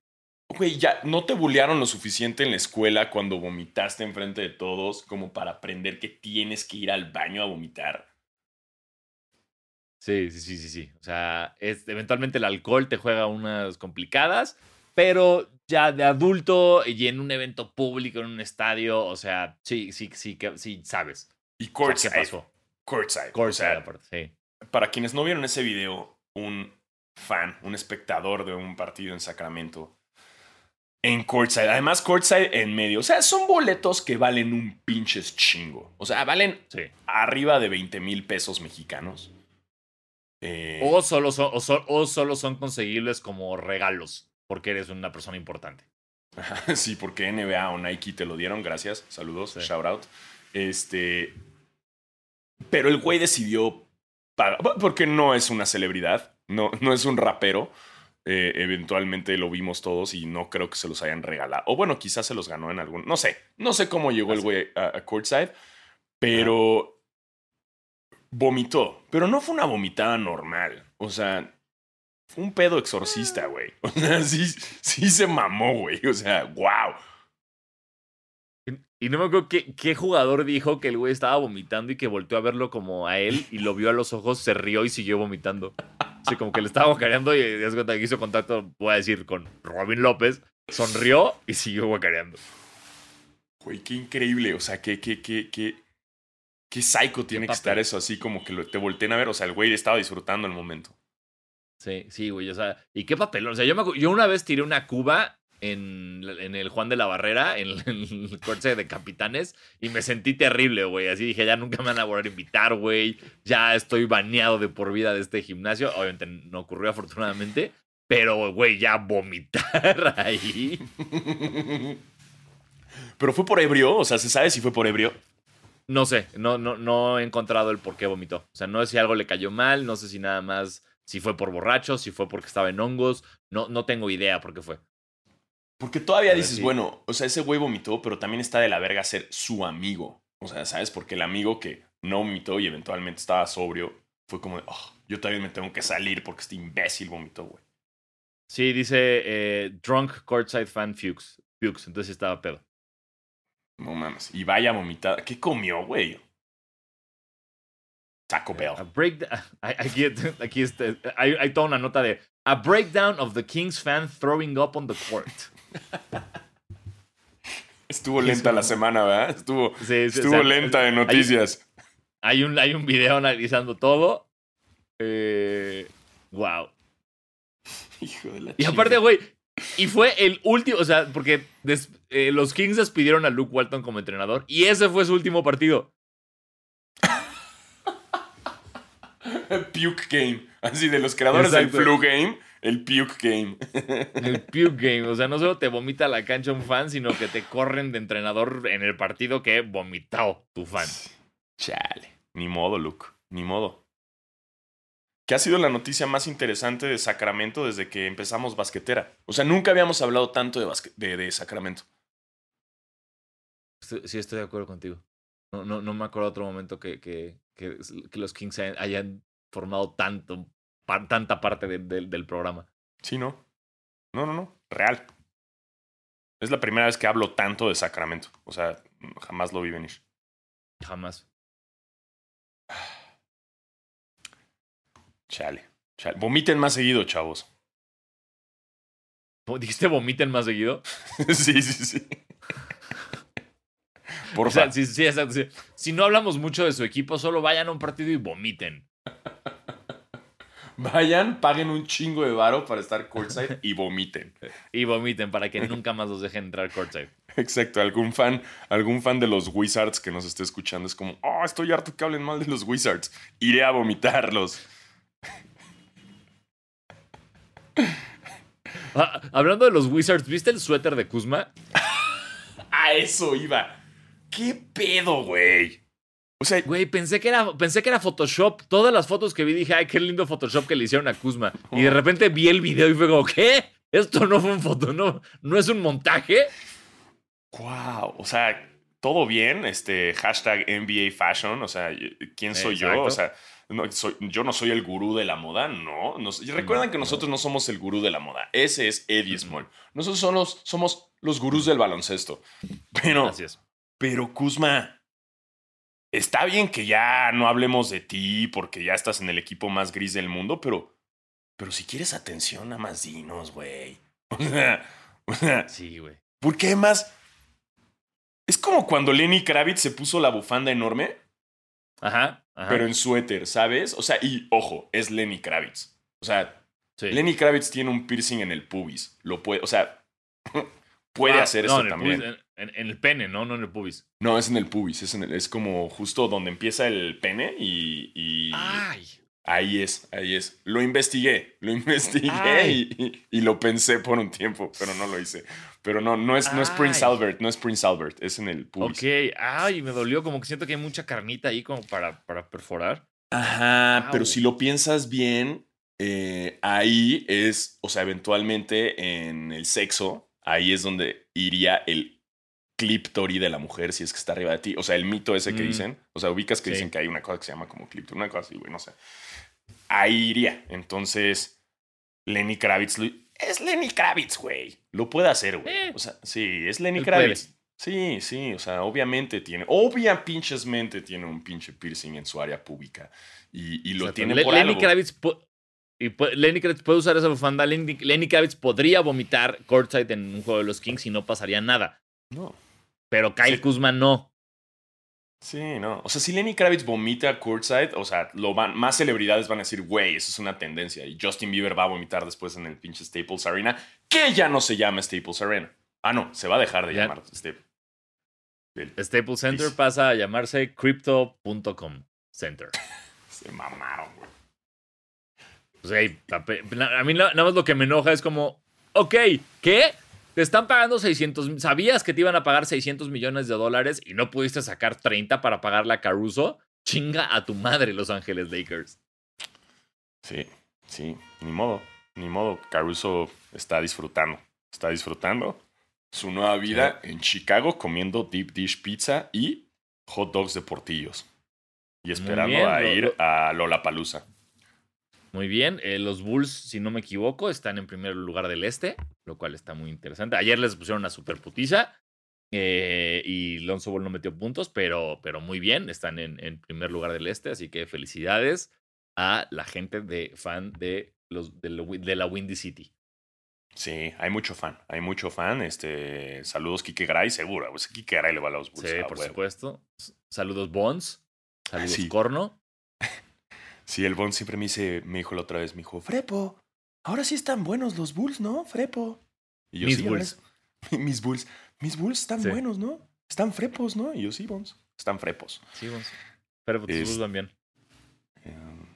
güey, ya no te bullearon lo suficiente en la escuela cuando vomitaste enfrente de todos como para aprender que tienes que ir al baño a vomitar. Sí, sí, sí, sí, sí. O sea, es, eventualmente el alcohol te juega unas complicadas, pero ya de adulto y en un evento público, en un estadio, o sea, sí, sí, sí, que- sí, sabes. Y O sea, courtside. ¿Qué pasó? Courtside. o Courtside, sea, aparte, sí. para quienes no vieron ese video, un fan, un espectador de un partido en Sacramento, en courtside, además courtside en medio, o sea, son boletos que valen un pinches chingo. O sea, valen Sí. arriba de 20 mil pesos mexicanos. Eh, O solo, son, o, so- o solo son conseguibles como regalos, porque eres una persona importante. sí, porque NBA o Nike te lo dieron, gracias. Saludos, Sí. shout out. Este. Pero el güey decidió. Porque no es una celebridad, no, no es un rapero. Eh, eventualmente lo vimos todos y no creo que se los hayan regalado. O bueno, quizás se los ganó en algún. No sé. No sé cómo llegó el güey a, a courtside, pero vomitó. Pero no fue una vomitada normal. O sea, fue un pedo exorcista, güey. O sea, sí, sí se mamó, güey. O sea, wow. Y no me acuerdo qué, qué jugador dijo que el güey estaba vomitando y que volteó a verlo como a él y lo vio a los ojos, se rió y siguió vomitando. Así como que le estaba guacareando y es cuenta que hizo contacto, voy a decir, con Robin López. Sonrió y siguió guacareando. Güey, qué increíble. O sea, qué, qué, qué, qué, qué psycho tiene que estar eso así como que lo- te volteen a ver. O sea, el güey estaba disfrutando el momento. Sí, sí, güey. O sea, y qué papelón. O sea, yo, me, yo una vez tiré una cuba en, en el Juan de la Barrera, en, en el corte de capitanes, y me sentí terrible, güey. Así dije, ya nunca me van a volver a invitar, güey. Ya estoy baneado de por vida de este gimnasio. Obviamente no ocurrió afortunadamente. Pero, güey, ya vomitar ahí. Pero fue por ebrio. O sea, ¿se sabe si fue por ebrio? No sé, no, no, no he encontrado el por qué vomitó. O sea, no sé si algo le cayó mal, no sé si nada más, si fue por borracho, si fue porque estaba en hongos. No, no tengo idea por qué fue. Porque todavía ver, dices, sí. bueno, o sea, ese güey vomitó, pero también está de la verga ser su amigo. O sea, ¿sabes? Porque el amigo que no vomitó y eventualmente estaba sobrio, fue como de, "Oh, yo también me tengo que salir porque este imbécil vomitó, güey. Sí, dice eh, Drunk Courtside Fan Fuchs. Fuchs, entonces estaba pedo. No mames. Y vaya vomitada. ¿Qué comió, güey? Taco Bell. A break, aquí, aquí este, hay, hay toda una nota de A breakdown of the Kings fan throwing up on the court. Estuvo lenta la semana, ¿verdad? Estuvo, Sí, sí, estuvo o sea, lenta de hay- noticias. Hay un, hay un video analizando todo. Eh, wow. Hijo de la Y aparte, güey, y fue el último, o sea, porque des- eh, los Kings despidieron a Luke Walton como entrenador y ese fue su último partido. Puke Game. Así de los creadores Exacto. del Flu Game, el Puke Game. El puke game. O sea, no solo te vomita la cancha un fan, sino que te corren de entrenador en el partido que vomitó tu fan. Chale. Ni modo, Luke. Ni modo. ¿Qué ha sido la noticia más interesante de Sacramento desde que empezamos basquetera? O sea, nunca habíamos hablado tanto de, basque- de, de Sacramento. Estoy- Sí, estoy de acuerdo contigo. No, no, no me acuerdo otro momento que, que, que, que los Kings hayan formado tanto, pa- tanta parte de- de- del programa. Sí, ¿no? No, no, no. Real. Es la primera vez que hablo tanto de Sacramento. O sea, jamás lo vi venir. Jamás. Chale. Chale. Vomiten más seguido, chavos. ¿Cómo ¿Dijiste vomiten más seguido? sí, sí, sí. Por O sea, favor. sí, sí, exacto, sí. Si no hablamos mucho de su equipo, solo vayan a un partido y vomiten. Vayan, paguen un chingo de varo para estar courtside y vomiten. Y vomiten para que nunca más los dejen entrar courtside. Exacto, algún fan, algún fan de los Wizards que nos esté escuchando es como, oh, estoy harto que hablen mal de los Wizards. Iré a vomitarlos. Ah, hablando de los Wizards, ¿viste el suéter de Kuzma? A eso iba. ¿Qué pedo, güey? O sea, güey, pensé que era pensé que era Photoshop. Todas las fotos que vi dije, "Ay, qué lindo Photoshop que le hicieron a Kuzma." Y de repente vi el video y fue como, "¿Qué? Esto no fue un foto, no, no es un montaje." Wow, o sea, todo bien, este hashtag NBA Fashion, o sea, ¿quién soy yo? O sea, no, soy, yo no soy el gurú de la moda, no. y recuerden que nosotros no somos el gurú de la moda. Ese es Eddie Small. Nosotros somos, somos los gurús del baloncesto. Pero, pero Kuzma, está bien que ya no hablemos de ti porque ya estás en el equipo más gris del mundo, pero, pero si quieres atención, a más dinos, güey. O sea, sí, güey. Porque además, es como cuando Lenny Kravitz se puso la bufanda enorme. Ajá, Pero en suéter, ¿sabes? O sea, y ojo, es Lenny Kravitz. O sea, Lenny Kravitz tiene un piercing en el pubis. Lo puede, o sea, puede ah, hacer eso también. En, el pene, ¿no? No en el pubis. No, es en el pubis. Es, en el, es como justo donde empieza el pene y. y ¡Ay! Ahí es, ahí es. Lo investigué, lo investigué y, lo pensé por un tiempo, pero no lo hice. Pero no, no es, no es Prince Albert, no es Prince Albert, es en el pubis. Ok, ay, me dolió, como que siento que hay mucha carnita ahí como para, para perforar. Ajá, pero si lo piensas bien, eh, ahí es, o sea, eventualmente en el sexo, ahí es donde iría el cliptori de la mujer si es que está arriba de ti. O sea, el mito ese que mm. dicen. O sea, ubicas que dicen que hay una cosa que se llama como cliptori, una cosa así, güey, no sé ahí iría. Entonces, Lenny Kravitz es Lenny Kravitz, güey. Lo puede hacer, güey. Eh. o sea, sí, es Lenny Kravitz. Sí, sí, o sea, obviamente tiene, obvia pinches mente tiene un pinche piercing en su área pública y, y lo tiene por Lenny Kravitz y Lenny Kravitz puede usar esa bufanda. Lenny, Lenny Kravitz podría vomitar courtside en un juego de los Kings y no pasaría nada. No. Pero Kyle Kuzma no. Sí, no. O sea, si Lenny Kravitz vomita courtside, o sea, lo van, más celebridades van a decir, güey, eso es una tendencia. Y Justin Bieber va a vomitar después en el pinche Staples Arena, que ya no se llama Staples Arena. Ah, no, se va a dejar de llamar Staples. Staples Center pasa a llamarse Crypto.com Center. se mamaron, güey. Pues, a mí nada más lo que me enoja es como, ok, ¿qué? Te están pagando 600. Sabías que te iban a pagar 600 millones de dólares y no pudiste sacar 30 para pagarle a Caruso. Chinga a tu madre, Los Ángeles Lakers. Sí, sí, ni modo, ni modo. Caruso está disfrutando, está disfrutando su nueva vida en Chicago comiendo deep dish pizza y hot dogs de portillos. Y esperando a ir a Lollapalooza. Muy bien, eh, los Bulls, si no me equivoco, están en primer lugar del este, lo cual está muy interesante. Ayer les pusieron una super putiza eh, y Lonzo Ball no metió puntos, pero, pero muy bien, están en, en, primer lugar del este, así que felicidades a la gente de fan de, los, de, la Windy City. Sí, hay mucho fan, hay mucho fan. Este, saludos Kike Gray, seguro. Pues Kike Gray le va a los Bulls. Sí, por supuesto. Saludos Bonds, saludos Corno. Sí, el Bond siempre me dice, me dijo la otra vez, me dijo, Frepo, ahora sí están buenos los Bulls, ¿no? Frepo. Y yo, mis sí, Bulls. mis Bulls. Mis Bulls están buenos, ¿no? Están frepos, ¿no? Y yo, sí, Bonds. Están frepos. Sí, Bonds. Pero tus Bulls también. Em,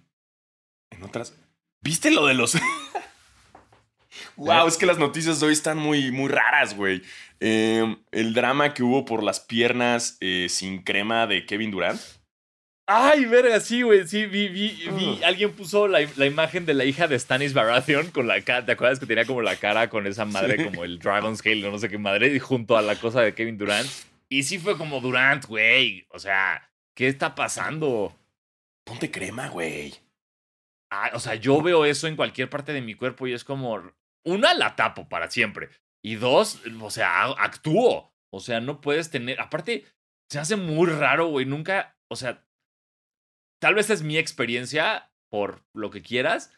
en otras... ¿Viste lo de los... wow, es que las noticias de hoy están muy, muy raras, güey. Em, el drama que hubo por las piernas eh, sin crema de Kevin Durant. Ay, verga, sí, güey. Sí, vi, vi, vi. Alguien puso la, la, imagen de la hija de Stanis Baratheon con la cara. ¿Te acuerdas que tenía como la cara con esa madre, como el Dragon's Scale o no sé qué madre, y junto a la cosa de Kevin Durant? Y sí fue como Durant, güey. O sea, ¿qué está pasando? Ponte crema, güey. Ah, o sea, yo veo eso en cualquier parte de mi cuerpo y es como. Una, la tapo para siempre. Y dos, o sea, actúo. O sea, no puedes tener. Aparte, se hace muy raro, güey. Nunca. O sea, tal vez es mi experiencia, por lo que quieras,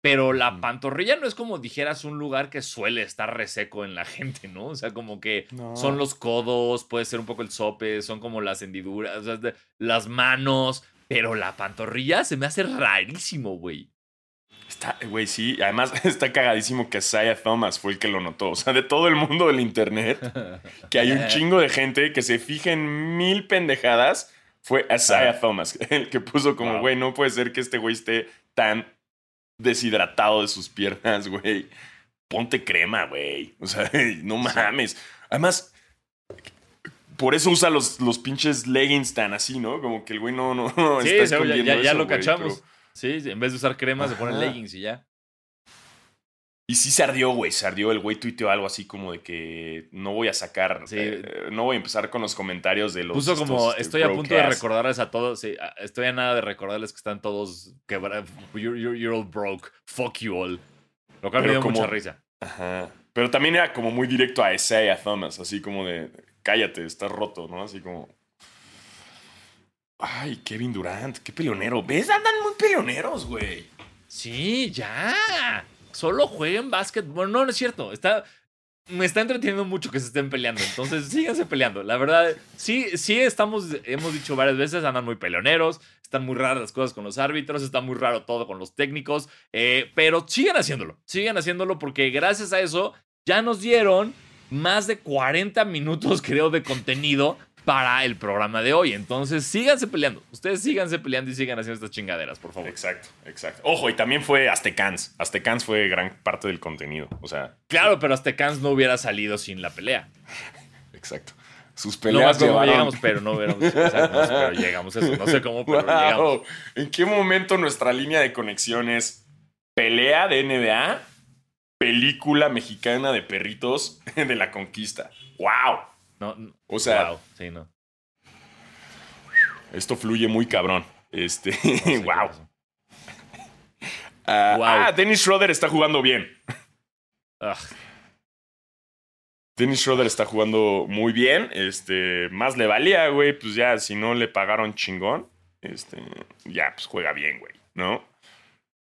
pero la pantorrilla no es como dijeras un lugar que suele estar reseco en la gente, ¿no? O sea, como que son los codos, puede ser un poco el sope, son como las hendiduras, las manos, pero la pantorrilla se me hace rarísimo, güey. Está, güey, sí, además está cagadísimo que Saya Thomas fue el que lo notó. O sea, de todo el mundo del internet, que hay un chingo de gente que se fija en mil pendejadas fue Isaiah Thomas, el que puso como, güey, no puede ser que este güey esté tan deshidratado de sus piernas, güey. ponte crema, güey. O sea, no mames. Además, por eso usa los, los pinches leggings tan así, ¿no? Como que el güey no, no, sí, está escondiendo ya, ya, ya lo cachamos. Sí, en vez de usar cremas, se ponen leggings y ya. Y sí se ardió, güey, se ardió. El güey tuiteó algo así como de que no voy a sacar, eh, no voy a empezar con los comentarios de los. Puso como, este, estoy a punto de recordarles a todos, sí, estoy a nada de recordarles que están todos quebrados. You're, you're, all broke, fuck you all. Lo cual me dio mucha risa. Ajá. Pero también era como muy directo a ese y a Thomas, así como de, cállate, estás roto, ¿no? Así como. Ay, Kevin Durant, qué peleonero. ¿Ves? Andan muy peleoneros, güey. Sí, ya solo jueguen básquet. Bueno, no, no es cierto. Está, me está entreteniendo mucho que se estén peleando. Entonces, síganse peleando. La verdad, sí, sí estamos, hemos dicho varias veces, andan muy peleoneros. Están muy raras las cosas con los árbitros. Está muy raro todo con los técnicos. Eh, pero sigan haciéndolo. Sigan haciéndolo porque gracias a eso ya nos dieron más de 40 minutos, creo, de contenido para el programa de hoy. Entonces, síganse peleando. Ustedes síganse peleando y sigan haciendo estas chingaderas, por favor. Exacto, exacto. Ojo, y también fue Aztecans. Aztecans fue gran parte del contenido. O sea. Claro, pero Aztecans no hubiera salido sin la pelea. Exacto. Sus peleas no, llevaron... llegamos, pero no hubiéramos. pero llegamos a eso. No sé cómo, pero llegamos. ¿En qué momento nuestra línea de conexión es pelea de NBA, película mexicana de perritos de la conquista? ¡Wow! O sea, sí, no. Esto fluye muy cabrón. Este, wow. Ah, Dennis Schroeder está jugando bien. Dennis Schroeder está jugando muy bien. Este, más le valía, güey. Pues ya, si no le pagaron chingón, este, ya, pues juega bien, güey, ¿no?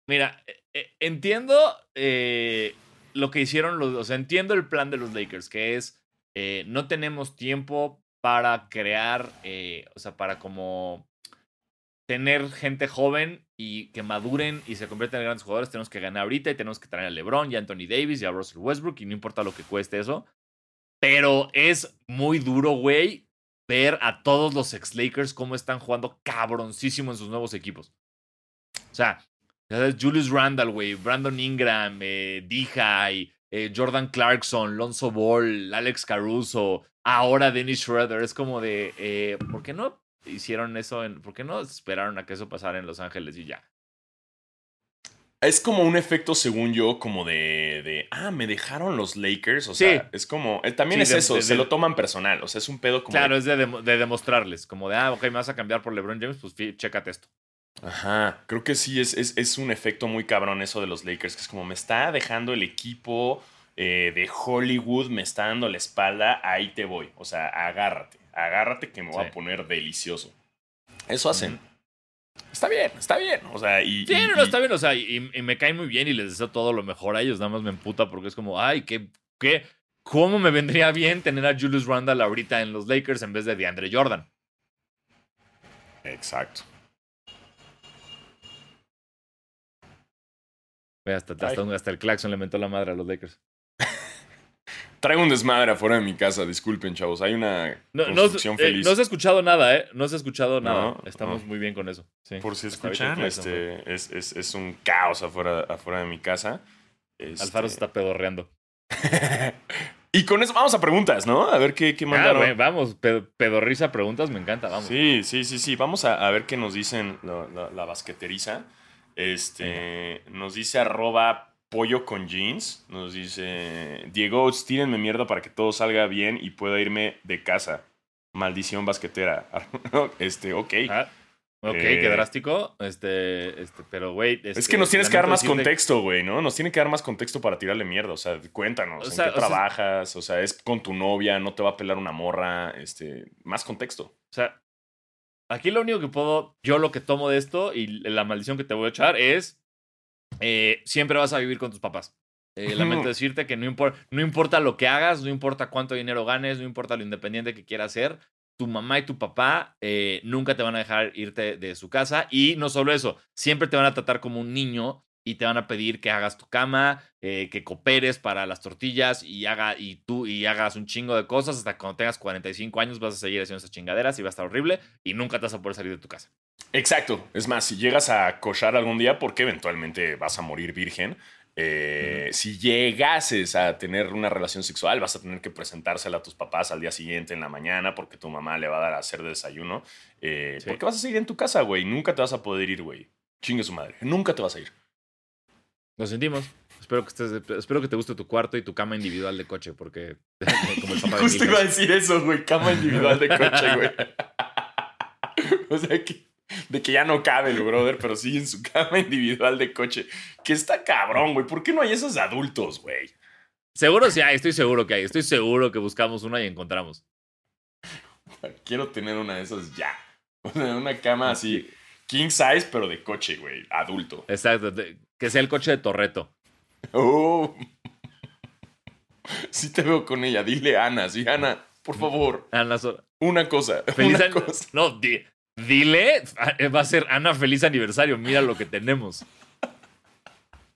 Mira, eh, eh, entiendo eh, lo que hicieron los. O sea, entiendo el plan de los Lakers, que es eh, no tenemos tiempo para crear, eh, o sea, para como tener gente joven y que maduren y se conviertan en grandes jugadores. Tenemos que ganar ahorita y tenemos que traer a LeBron y a Anthony Davis y a Russell Westbrook y no importa lo que cueste eso. Pero es muy duro, güey, ver a todos los ex Lakers cómo están jugando cabroncísimo en sus nuevos equipos. O sea, Julius Randall, güey, Brandon Ingram, eh, eh, Jordan Clarkson, Lonzo Ball, Alex Caruso, ahora Dennis Schroeder. Es como de, eh, ¿por qué no hicieron eso? En, ¿Por qué no esperaron a que eso pasara en Los Ángeles y ya? Es como un efecto, según yo, como de, de ah, me dejaron los Lakers. O sea, es como, eh, también es eso, se lo toman personal. O sea, es un pedo como. Claro, es de, de, demostrarles, como de, ah, ok, me vas a cambiar por LeBron James, pues chécate esto. Ajá, creo que sí, es, es, un efecto muy cabrón eso de los Lakers, que es como me está dejando el equipo eh, de Hollywood, me está dando la espalda, ahí te voy. O sea, agárrate, agárrate que me voy a poner delicioso. Eso hacen. Está bien, está bien. O sea, y. Sí, no, está bien. O sea, y, me cae muy bien y les deseo todo lo mejor a ellos. Nada más me emputa porque es como, ay, qué, qué, ¿cómo me vendría bien tener a Julius Randall ahorita en los Lakers en vez de DeAndre Jordan? Exacto. Hasta, hasta, el claxon le mentó la madre a los Lakers. Traigo un desmadre afuera de mi casa, disculpen, chavos. Hay una no, construcción no, eh, feliz. no se ha escuchado nada, ¿eh? No se ha escuchado nada. Estamos muy bien con eso. Por si escuchan, este, es, es, es, un caos afuera, afuera de mi casa. Este... Alfaro se está pedorreando. y con eso vamos a preguntas, ¿no? A ver qué, qué ah, mandaron. vamos, pedorriza preguntas, me encanta, vamos. Sí, sí, sí, sí. Vamos a, a ver qué nos dicen la, la basqueteriza. Este, nos dice arroba pollo con jeans. Nos dice, Diego, tírenme mierda para que todo salga bien y pueda irme de casa. Maldición basquetera. este, ok. Ah, ok, qué eh, drástico. Este, este, pero güey. es que nos tienes que dar más contexto, güey, ¿no? Nos tiene que dar más contexto para tirarle mierda. O sea, cuéntanos, ¿en qué trabajas? o sea, es con tu novia, no te va a pelar una morra. Este, más contexto. O sea, Aquí lo único que puedo, yo lo que tomo de esto y la maldición que te voy a echar es, eh, siempre vas a vivir con tus papás. Eh, lamento decirte que no, importa, no importa lo que hagas, no importa cuánto dinero ganes, no importa lo independiente que quieras ser, tu mamá y tu papá eh, nunca te van a dejar irte de su casa. Y no solo eso, siempre te van a tratar como un niño y te van a pedir que hagas tu cama, eh, que cooperes para las tortillas y, haga, y tú y hagas un chingo de cosas. Hasta cuando tengas 45 años vas a seguir haciendo esas chingaderas y va a estar horrible y nunca te vas a poder salir de tu casa. Exacto. Es más, si llegas a cochar algún día, porque eventualmente vas a morir virgen, Eh, Si llegases a tener una relación sexual, vas a tener que presentársela a tus papás al día siguiente en la mañana porque tu mamá le va a dar a hacer desayuno. Eh, Sí. Porque vas a seguir en tu casa, güey. Nunca te vas a poder ir, güey. Chingue su madre. Nunca te vas a ir. Lo sentimos. Espero que, estés, espero que te guste tu cuarto y tu cama individual de coche, porque como el papá Justo iba a decir eso, güey. Cama individual de coche, güey. o sea que. De que ya no cabe el brother, pero sí en su cama individual de coche. Que está cabrón, güey. ¿Por qué no hay esos adultos, güey? Seguro sí hay, estoy seguro que hay. Estoy seguro que buscamos una y encontramos. Quiero tener una de esas ya. Una cama así, king size, pero de coche, güey. Adulto. Exacto. Que sea el coche de Torreto. Oh. Sí te veo con ella. Dile Ana, sí, Ana, por favor. Ana Sor- Una cosa. Feliz una cosa. No, di- dile, va a ser Ana, feliz aniversario. Mira lo que tenemos.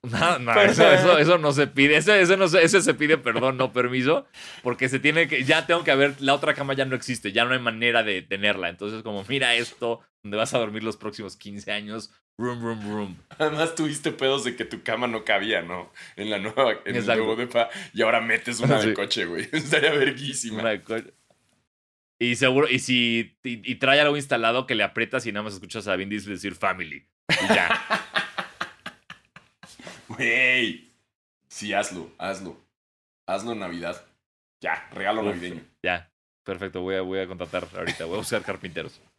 No, no, eso, eso, eso no se pide. Eso, eso no se, ese se pide perdón, no permiso. Porque se tiene que. Ya tengo que haber. La otra cama ya no existe. Ya no hay manera de tenerla. Entonces, como, mira esto, donde vas a dormir los próximos 15 años. Room, room, room. Además tuviste pedos de que tu cama no cabía, ¿no? En la nueva, en el nuevo depa. Y ahora metes una de Sí. coche, güey. Estaría verguísima. Una de co- Y seguro, y si y, y trae algo instalado que le aprietas y nada más escuchas a Vin Diesel decir family. Y ya. Güey. Sí, hazlo, hazlo. Hazlo en Navidad. Ya, regalo navideño. ya. Perfecto, voy a, voy a contratar ahorita, voy a buscar carpinteros.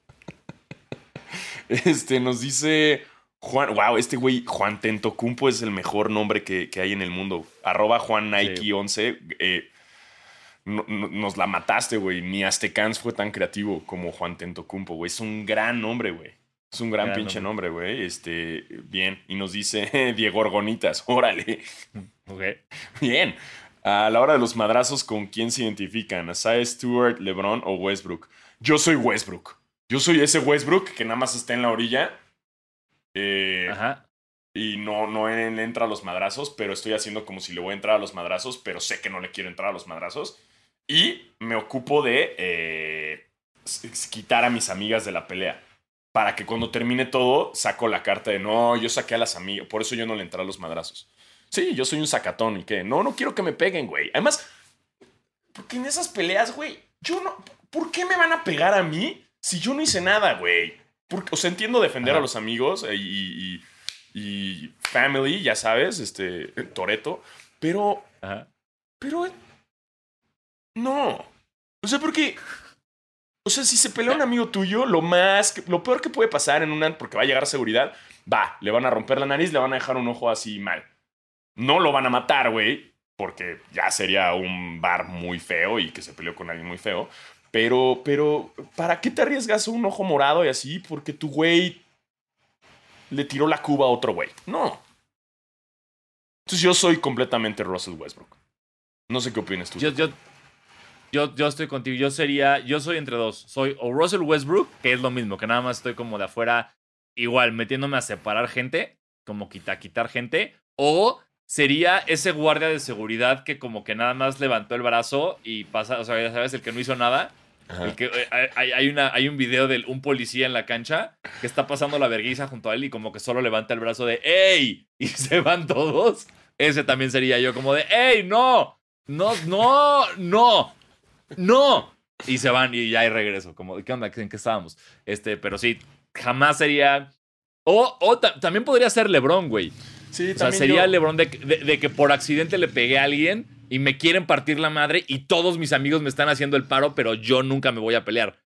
Este, nos dice Juan, wow, este güey, Juan Tentocumpo es el mejor nombre que, que hay en el mundo. Arroba Juan Nike 11. eh, no- no- nos la mataste, güey. Ni Aztecans fue tan creativo como Juan Tentocumpo, güey. Es un gran nombre, güey. Es un gran Gran pinche nombre, güey. Este, bien. Y nos dice Diego Orgonitas, órale. Ok. Bien. A la hora de los madrazos, ¿con quién se identifican? ¿Asai Stewart, LeBron o Westbrook? Yo soy Westbrook. Yo soy ese Westbrook que nada más está en la orilla. Eh, Ajá. y no, no le entra a los madrazos, pero estoy haciendo como si le voy a entrar a los madrazos, pero sé que no le quiero entrar a los madrazos. Y me ocupo de eh, quitar a mis amigas de la pelea. Para que cuando termine todo, saco la carta de no, yo saqué a las amigas, por eso yo no le entré a los madrazos. Sí, yo soy un sacatón y qué. No, no quiero que me peguen, güey. Además, porque en esas peleas, güey, yo no. ¿Por qué me van a pegar a mí si yo no hice nada, güey? Porque, o sea, entiendo defender Ajá. a los amigos eh, y, y- y family, ya sabes, este, Toreto, pero, Ajá. pero, no. O sea, porque, o sea, si se pelea un amigo tuyo, lo más, que- lo peor que puede pasar en una, porque va a llegar seguridad, va, le van a romper la nariz, le van a dejar un ojo así mal. No lo van a matar, güey, porque ya sería un bar muy feo y que se peleó con alguien muy feo. Pero, pero, ¿para qué te arriesgas un ojo morado y así? Porque tu güey le tiró la cuba a otro güey. No. Entonces yo soy completamente Russell Westbrook. No sé qué opinas tú. Yo, yo, yo, yo estoy contigo. Yo sería, yo soy entre dos. Soy o Russell Westbrook, que es lo mismo, que nada más estoy como de afuera, igual metiéndome a separar gente, como quitar, quitar gente, o sería ese guardia de seguridad que como que nada más levantó el brazo y pasa, o sea, ya sabes, el que no hizo nada. El que, eh, hay- hay, una, hay un video de un policía en la cancha que está pasando la vergüenza junto a él y como que solo levanta el brazo de ¡Ey! Y se van todos. Ese también sería yo, como de ¡Ey! ¡No! ¡No! ¡No! ¡No! ¡No! Y se van y ya hay regreso. Como, ¿qué onda? ¿En qué estábamos? Este, pero sí, jamás sería. O, o ta- también podría ser LeBron, güey. Sí, O sea, sería LeBron de- de que por accidente le pegué a alguien y me quieren partir la madre y todos mis amigos me están haciendo el paro, pero yo nunca me voy a pelear.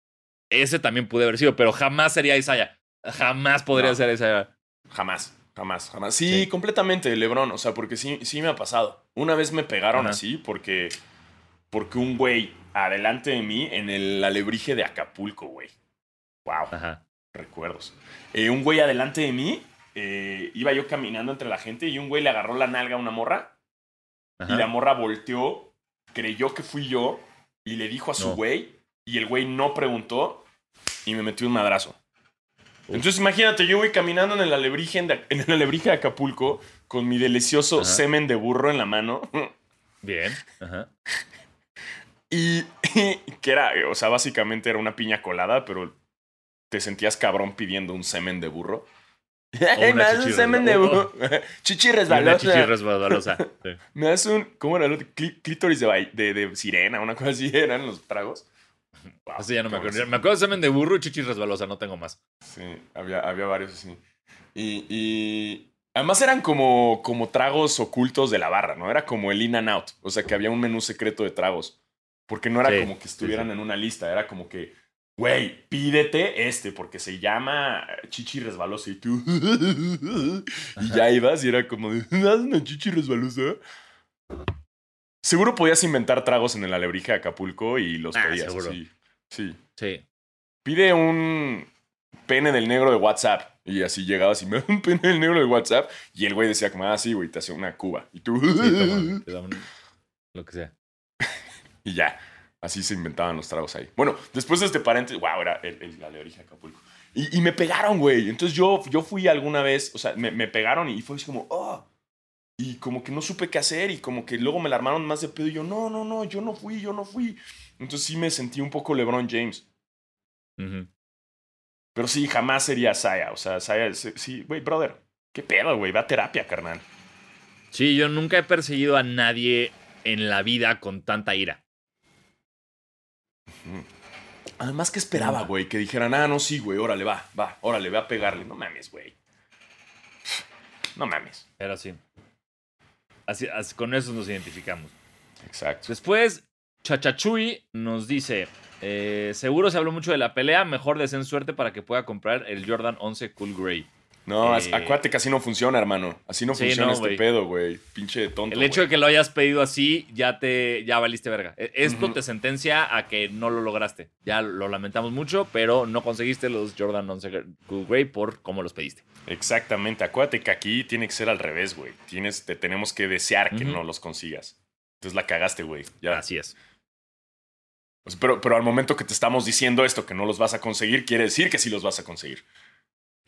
Ese también pude haber sido, pero jamás sería Isaiah. Jamás podría No. ser Isaiah. Jamás, jamás, jamás. Sí, Sí. completamente, Lebron. O sea, porque sí, sí me ha pasado. Una vez me pegaron Ajá. así porque, porque un güey adelante de mí en el alebrije de Acapulco, güey. Wow, Ajá. recuerdos. Eh, un güey adelante de mí, eh, iba yo caminando entre la gente y un güey le agarró la nalga a una morra ajá. y la morra volteó, creyó que fui yo y le dijo a su No. güey y el güey no preguntó y me metió un madrazo. Entonces imagínate, yo voy caminando en el alebrije de, en el alebrije de Acapulco con mi delicioso Ajá. semen de burro en la mano Bien. Ajá. y que era, o sea, básicamente era una piña colada, pero te sentías cabrón pidiendo un semen de burro. Me das un semen de burro. Chichi resbalosa. chichi resbalosa. Me das un. ¿Cómo era el otro? Clítoris de, de, de, sirena, una cosa así eran los tragos. así ya no me acuerdo. Me acuerdo de semen de burro y chichi resbalosa, no tengo más. Sí, había, había varios así. Y, y, además eran como, como tragos ocultos de la barra, ¿no? Era como el in and out. O sea, que había un menú secreto de tragos. Porque no era como que estuvieran en una lista, era como que güey, pídete este porque se llama chichi resbalosa y tú. y ya ibas y era como, ¿das una chichi resbalosa? Seguro podías inventar tragos en el alebrije de Acapulco y los ah, pedías. Sí, sí. Sí. Pide un pene del negro de WhatsApp. Y así llegabas y me da un pene del negro de WhatsApp. Y el güey decía como, ah, sí, güey, te hacía una cuba. Y tú. te da lo que sea. y ya. Así se inventaban los tragos ahí. Bueno, después de este paréntesis, wow, era la de origen Acapulco. Y, me pegaron, güey. Entonces yo, yo fui alguna vez, o sea, me, pegaron y fue así como, oh. Y como que no supe qué hacer y como que luego me la armaron más de pedo y yo, no, no, no, yo no fui, yo no fui. Entonces sí me sentí un poco LeBron James. Pero sí, jamás sería Saya. O sea, Saya, sí, güey, brother, qué pedo, güey, va a terapia, carnal. Sí, yo nunca he perseguido a nadie en la vida con tanta ira. Además, que esperaba, güey? Que dijeran, ah, no, sí, güey, órale, va, va, órale, va a pegarle. No mames, güey. No mames. Pero sí. Así, con eso nos identificamos. Exacto. Después, Chachachui nos dice: eh, Seguro se habló mucho de la pelea. Mejor deseen suerte para que pueda comprar el Jordan 11 Cool Grey. No, eh, acuérdate que así no funciona, hermano. Así no funciona este pedo, güey. Pinche tonto. El hecho de que lo hayas pedido así, ya te. ya valiste verga. E, esto te sentencia a que no lo lograste. Ya lo lamentamos mucho, pero no conseguiste los Jordan 11 Grey por cómo los pediste. Exactamente. Acuérdate que aquí tiene que ser al revés, güey. Tienes, te tenemos que desear que no los consigas. Entonces la cagaste, güey. Ya. Así es. Pero, pero al momento que te estamos diciendo esto, que no los vas a conseguir, quiere decir que sí los vas a conseguir.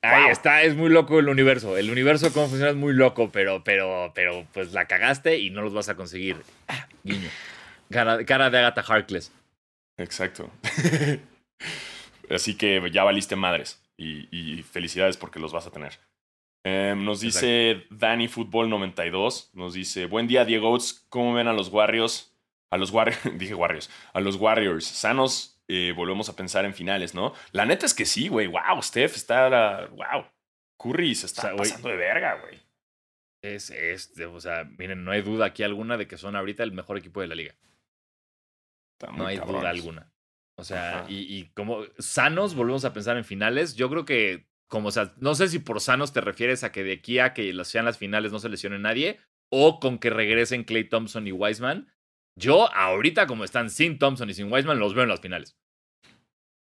Ahí está, es muy loco el universo. El universo cómo funciona es muy loco, pero, pero, pero, pues la cagaste y no los vas a conseguir. Ah, guiño. Cara, de Agatha Harkless. Exacto. Así que ya valiste madres. Y, felicidades porque los vas a tener. Em, nos dice Danny Football 92. Nos dice: Buen día, Diego ¿Cómo ven a los Warriors? A los Warriors, dije Warriors. A los Warriors. Sanos eh, volvemos a pensar en finales, ¿no? La neta es que sí, güey. Wow, Steph está. Wow. Curry se está pasando de verga, güey. Es, es, o sea, miren, no hay duda aquí alguna de que son ahorita el mejor equipo de la liga. no hay duda alguna. O sea, y, y, como sanos, volvemos a pensar en finales. Yo creo que, como, o sea, no sé si por sanos te refieres a que de aquí a que sean las finales no se lesione nadie, o con que regresen Clay Thompson y Wiseman. Yo, ahorita, como están sin Thompson y sin Wiseman, los veo en las finales.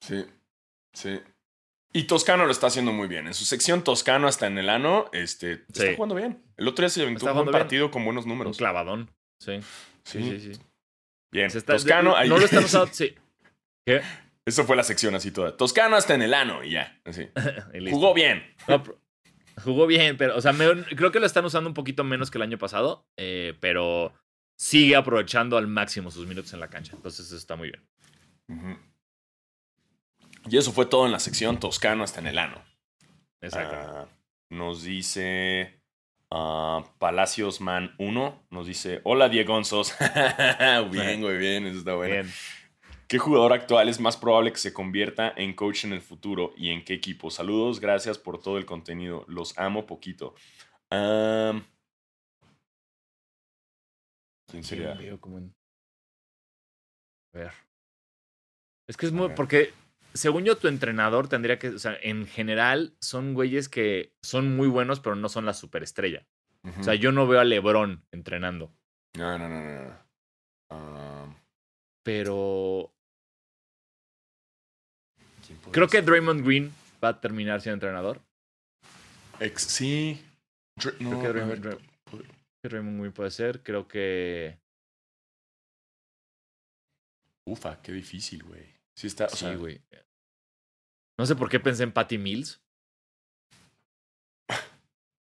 Sí, sí. Y Toscano lo está haciendo muy bien. En su sección Toscano hasta en el ano, este, está jugando bien. El otro día se aventó un partido con buenos números. Un clavadón. Sí. Sí, sí, sí. Bien. Toscano. No lo están usando. Sí. ¿Qué? Eso fue la sección así toda. Toscano hasta en el ano y ya. Así. jugó bien. jugó bien, pero, o sea, creo que lo están usando un poquito menos que el año pasado, eh, pero sigue aprovechando al máximo sus minutos en la cancha. Entonces eso está muy bien. Y eso fue todo en la sección Toscano hasta en el ano. Exacto. Ah, nos dice uh, Palacios Man 1. Nos dice: Hola, Diegonzos. bien, güey, bien. Eso está bueno. Bien. ¿Qué jugador actual es más probable que se convierta en coach en el futuro y en qué equipo? Saludos, gracias por todo el contenido. Los amo poquito. Um, ¿Quién sería? A ver. Es que es muy. Porque, según yo, tu entrenador tendría que. O sea, en general, son güeyes que son muy buenos, pero no son la superestrella. O sea, yo no veo a LeBron entrenando. No, no, no, no. Ah. Pero. Creo que Draymond Green va a terminar siendo entrenador. sí. Creo que Draymond, Raymond Green puede ser. Creo que. Ufa, qué difícil, güey. Sí, está. sí, güey. No sé por qué pensé en Patty Mills.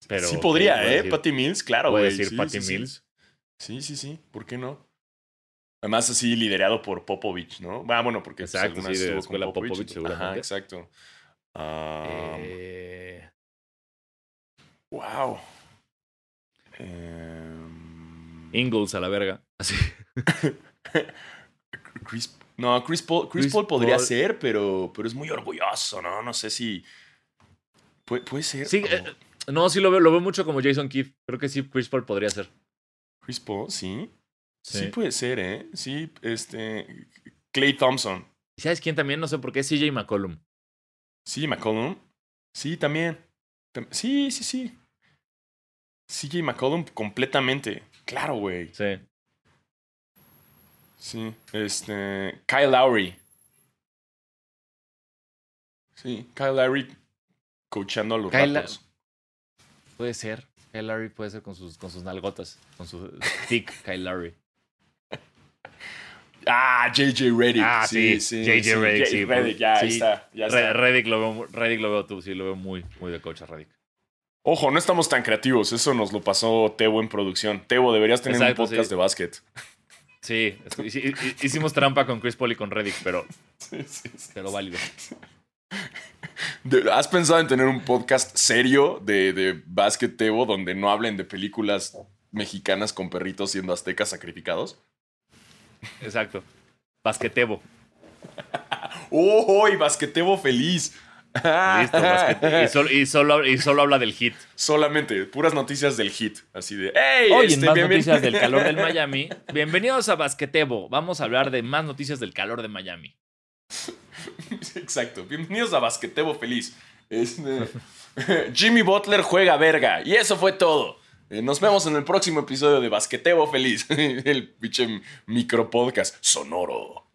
Pero, sí podría, ¿eh? Patty Mills, claro, güey. decir sí, Patty Mills. Sí. sí, sí, ¿Por qué no? Además, así liderado por Popovich, ¿no? Ah, bueno, porque pues, exacto, sí, de la escuela Popovich, seguramente. Ajá, exacto. eh... Wow. Em, Ingles a la verga. Así. Chris, no, Chris Paul, Chris Chris Paul podría Paul. ser, pero, pero es muy orgulloso, ¿no? No sé si. Puede, puede ser. Sí, eh, no, sí lo veo, lo veo mucho como Jason Kidd. Creo que sí, Chris Paul podría ser. Chris Paul, sí. sí. Sí. puede ser, ¿eh? Sí, este. Clay Thompson. ¿Y ¿Sabes quién también? No sé por qué. CJ McCollum. Sí, McCollum. Sí, también. Tam- Sí, sí, sí. CJ McCollum completamente. Claro, güey. Sí. Sí. Este. Kyle Lowry. Sí, Kyle Lowry coachando a los Kyle- Raptors. Puede ser. Kyle Lowry puede ser con sus, con sus nalgotas. Con su thick Kyle Lowry. Ah, JJ Reddick. Ah, sí, JJ Redick, sí, Redick, por- ya sí. está. Ya está. Reddick lo veo, Reddick lo veo tú, sí, lo veo muy, muy de coach a Reddick. Ojo, no estamos tan creativos. Eso nos lo pasó Tebo en producción. Tebo, deberías tener Exacto, un podcast sí. de básquet. Sí, hicimos trampa con Chris Paul y con Reddick, pero, Sí, sí, pero válido. ¿Has pensado en tener un podcast serio de, de básquet Tebo donde no hablen de películas mexicanas con perritos siendo aztecas sacrificados? Exacto. Basquetebo. ¡Oh! Y basquetebo feliz. Listo, basquete- y, solo, y, solo, y solo habla del hit. Solamente, puras noticias del hit. Así de, ¡Hey! Hoy este, en más noticias del calor del Miami. Bienvenidos a Basquetebo. Vamos a hablar de más noticias del calor de Miami. Exacto. Bienvenidos a Basquetebo Feliz. Este, Jimmy Butler juega verga. Y eso fue todo. Eh, Nos vemos en el próximo episodio de Basquetebo Feliz. El pinche micropodcast sonoro.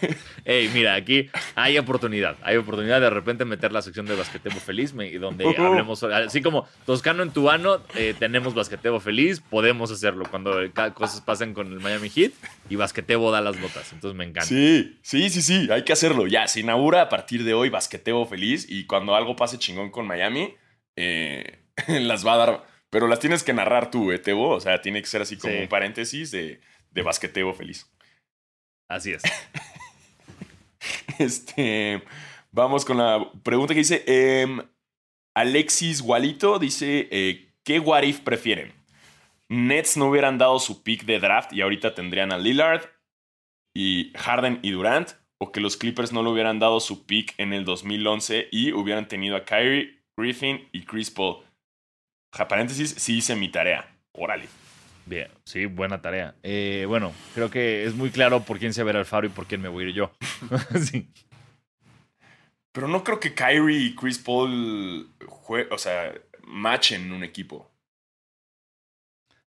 Ey, mira, aquí hay oportunidad. Hay oportunidad de de repente meter la sección de Basquetebo Feliz, me- donde hablemos. Así como Toscano en Tubano, eh, tenemos Basquetebo Feliz, podemos hacerlo cuando cosas pasen con el Miami Heat y Basquetebo da las notas. Entonces me encanta. Sí, sí, sí, sí. Hay que hacerlo. Ya, se inaugura a partir de hoy Basquetebo Feliz. Y cuando algo pase chingón con Miami, eh, las va a dar. Pero las tienes que narrar tú, ¿eh, Tebo? O sea, tiene que ser así como Sí. un paréntesis de, de Basquetebo Feliz. Así es. Este, vamos con la pregunta que dice em, Alexis Gualito dice eh, ¿qué what prefieren? Nets no hubieran dado su pick de draft y ahorita tendrían a Lillard y Harden y Durant o que los Clippers no le hubieran dado su pick en el 2011 y hubieran tenido a Kyrie, Griffin y Chris Paul. Ja, paréntesis, hice mi tarea. Órale. Bien, sí, buena tarea. Eh, bueno, creo que es muy claro por quién se verá el faro y por quién me voy a ir yo. sí. Pero no creo que Kyrie y Chris Paul jue- o sea, machen un equipo.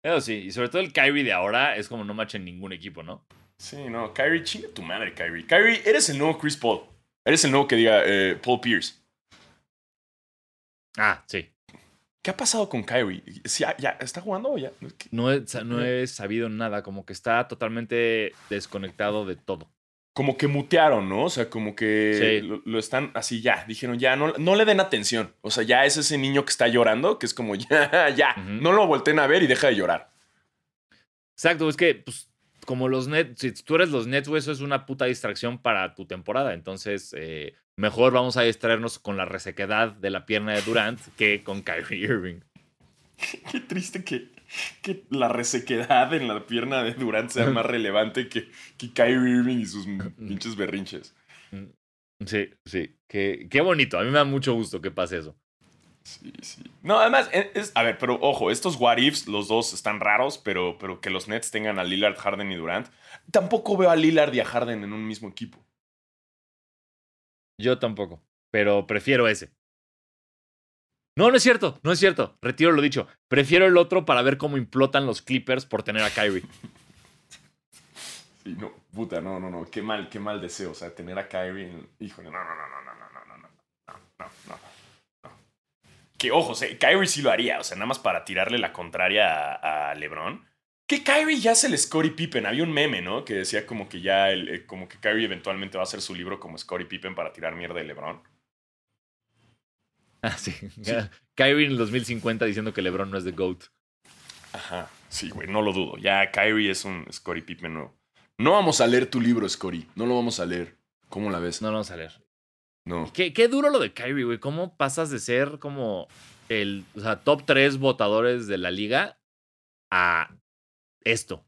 Eso sí, y sobre todo el Kyrie de ahora es como no match en ningún equipo, ¿no? Sí, no, Kyrie, chinga tu madre, Kyrie. Kyrie, eres el nuevo Chris Paul. Eres el nuevo que diga eh, Paul Pierce. Ah, sí. ¿Qué ha pasado con Kyrie? ¿Sí, ya, ya, ¿Está jugando o ya? No he, no he sabido nada, como que está totalmente desconectado de todo. Como que mutearon, ¿no? O sea, como que Sí. lo, lo están así ya. Dijeron, ya, no, no le den atención. O sea, ya es ese niño que está llorando, que es como, ya, ya. No lo volteen a ver y deja de llorar. Exacto, es que, pues, como los Nets, si tú eres los Nets, eso es una puta distracción para tu temporada. Entonces, eh, mejor vamos a distraernos con la resequedad de la pierna de Durant que con Kyrie Irving. Qué triste que, que la resequedad en la pierna de Durant sea más relevante que, que Kyrie Irving y sus pinches berrinches. Sí, sí. Qué, qué bonito. A mí me da mucho gusto que pase eso. Sí, sí. No, además, e- es, a ver, pero ojo, estos what ifs, los dos están raros, pero, pero que los Nets tengan a Lillard, Harden y Durant. Tampoco veo a Lillard y a Harden en un mismo equipo. Yo tampoco, pero prefiero ese. No, no es cierto, no es cierto. Retiro lo dicho. Prefiero el otro para ver cómo implotan los Clippers por tener a Kyrie. Sí, no, puta, no, no, no. Qué mal, qué mal deseo. O sea, tener a Kyrie. en- Híjole, no, no, no, no, no, no, no, no, no, no. Que ojo, o Kyrie sí lo haría. O sea, nada más para tirarle la contraria a LeBron. Que Kyrie ya es el Scottie Pippen. Había un meme, ¿no? Que decía como que ya, el, eh, como que Kyrie eventualmente va a hacer su libro como Scottie Pippen para tirar mierda de LeBron. Ah, sí. Kyrie en el 2050 diciendo que LeBron no es de GOAT. Ajá, sí, güey, no lo dudo. Ya Kyrie es un Scottie Pippen nuevo. No vamos a leer tu libro, Scottie. No lo vamos a leer. ¿Cómo la ves? No lo vamos a leer. No. Qué, qué duro lo de Kyrie, güey. ¿Cómo pasas de ser como el o sea, top 3 votadores de la liga a esto?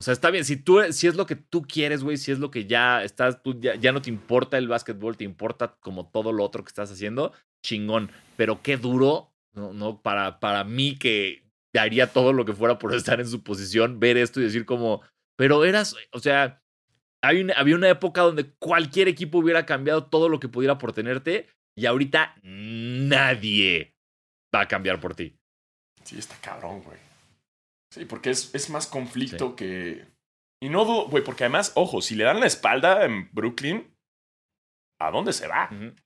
O sea, está bien, si tú si es lo que tú quieres, güey, si es lo que ya estás, tú ya, ya, no te importa el básquetbol, te importa como todo lo otro que estás haciendo, chingón. Pero qué duro, no, no para, para mí que haría todo lo que fuera por estar en su posición, ver esto y decir como, pero eras, o sea, hay había una época donde cualquier equipo hubiera cambiado todo lo que pudiera por tenerte y ahorita nadie va a cambiar por ti. Sí, está cabrón, güey. Sí, porque es, es más conflicto sí. que... Y no dudo, güey, porque además, ojo, si le dan la espalda en Brooklyn, ¿a dónde se va? Uh -huh.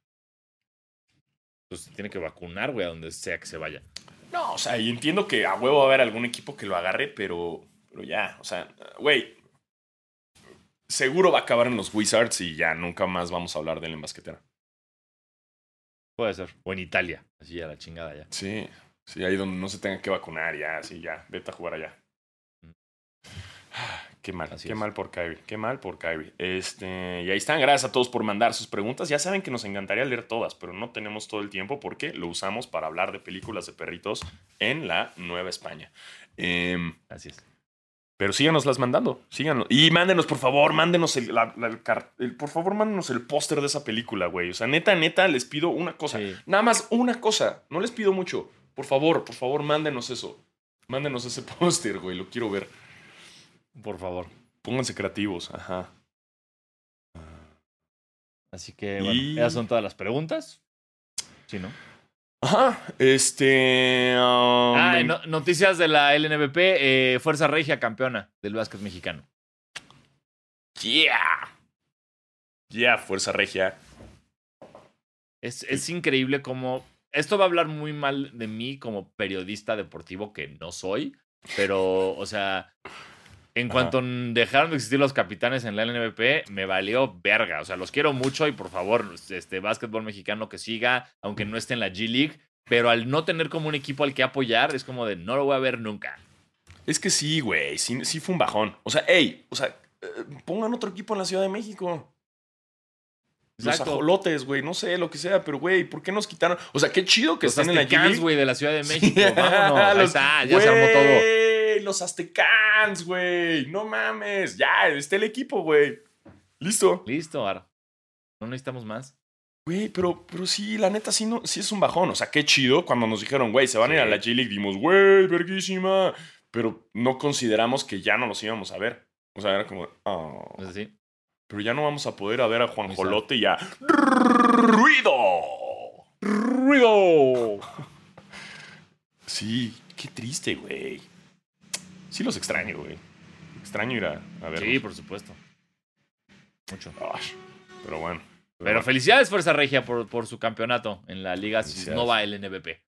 Pues tiene que vacunar, güey, a donde sea que se vaya. No, o sea, y entiendo que a huevo va a haber algún equipo que lo agarre, pero, pero ya, o sea, güey, seguro va a acabar en los Wizards y ya nunca más vamos a hablar de él en basquetera. Puede ser. O en Italia, así ya la chingada ya. Sí, sí, ahí donde no se tenga que vacunar, ya, así, ya, vete a jugar allá. Mm. Qué mal, Así qué es. mal por Kyrie, qué mal por Kyrie. Este, y ahí están, gracias a todos por mandar sus preguntas. Ya saben que nos encantaría leer todas, pero no tenemos todo el tiempo porque lo usamos para hablar de películas de perritos en la Nueva España. Eh, Así es. Pero síganos las mandando, síganos. Y mándenos, por favor, mándenos el, la, la, el, el por favor, mándenos el póster de esa película, güey. O sea, neta, neta, les pido una cosa. Sí. Nada más una cosa. No les pido mucho. Por favor, por favor, mándenos eso. Mándenos ese póster, güey. Lo quiero ver. Por favor. Pónganse creativos, ajá. Así que, bueno, y... esas son todas las preguntas. Sí, ¿no? Ajá, este... Um... Ah, no, noticias de la LNBP. Eh, Fuerza Regia campeona del básquet mexicano. Yeah. Yeah, Fuerza Regia. Es, es increíble cómo... Esto va a hablar muy mal de mí como periodista deportivo que no soy, pero, o sea, en cuanto Ajá. dejaron de existir los capitanes en la LNBP, me valió verga. O sea, los quiero mucho y por favor, este básquetbol mexicano que siga, aunque no esté en la G League. Pero al no tener como un equipo al que apoyar, es como de no lo voy a ver nunca. Es que sí, güey. Sí, sí fue un bajón. O sea, hey, o sea, eh, pongan otro equipo en la Ciudad de México. Exacto. Los ajolotes, güey, no sé, lo que sea, pero güey, ¿por qué nos quitaron? O sea, qué chido que los estén en la G güey, de la Ciudad de México. Vámonos. los, Ahí está, ya wey, se armó todo. Los Aztecans, güey. No mames. Ya, está el equipo, güey. Listo. Listo, ahora. No necesitamos más. Güey, pero, pero sí, la neta, sí, no, sí es un bajón. O sea, qué chido cuando nos dijeron, güey, se van sí. a ir a la G-League. Dimos, güey, verguísima. Pero no consideramos que ya no los íbamos a ver. O sea, era como, oh. ¿Es así? Pero ya no vamos a poder a ver a Juan Jolote y a Ruido. Ruido. Sí, qué triste, güey. Sí los extraño, güey. Extraño ir a, a ver. Sí, por supuesto. Mucho. pero bueno. Pero, pero felicidades, Fuerza Regia, por, por, su campeonato en la Liga Nova LNBP.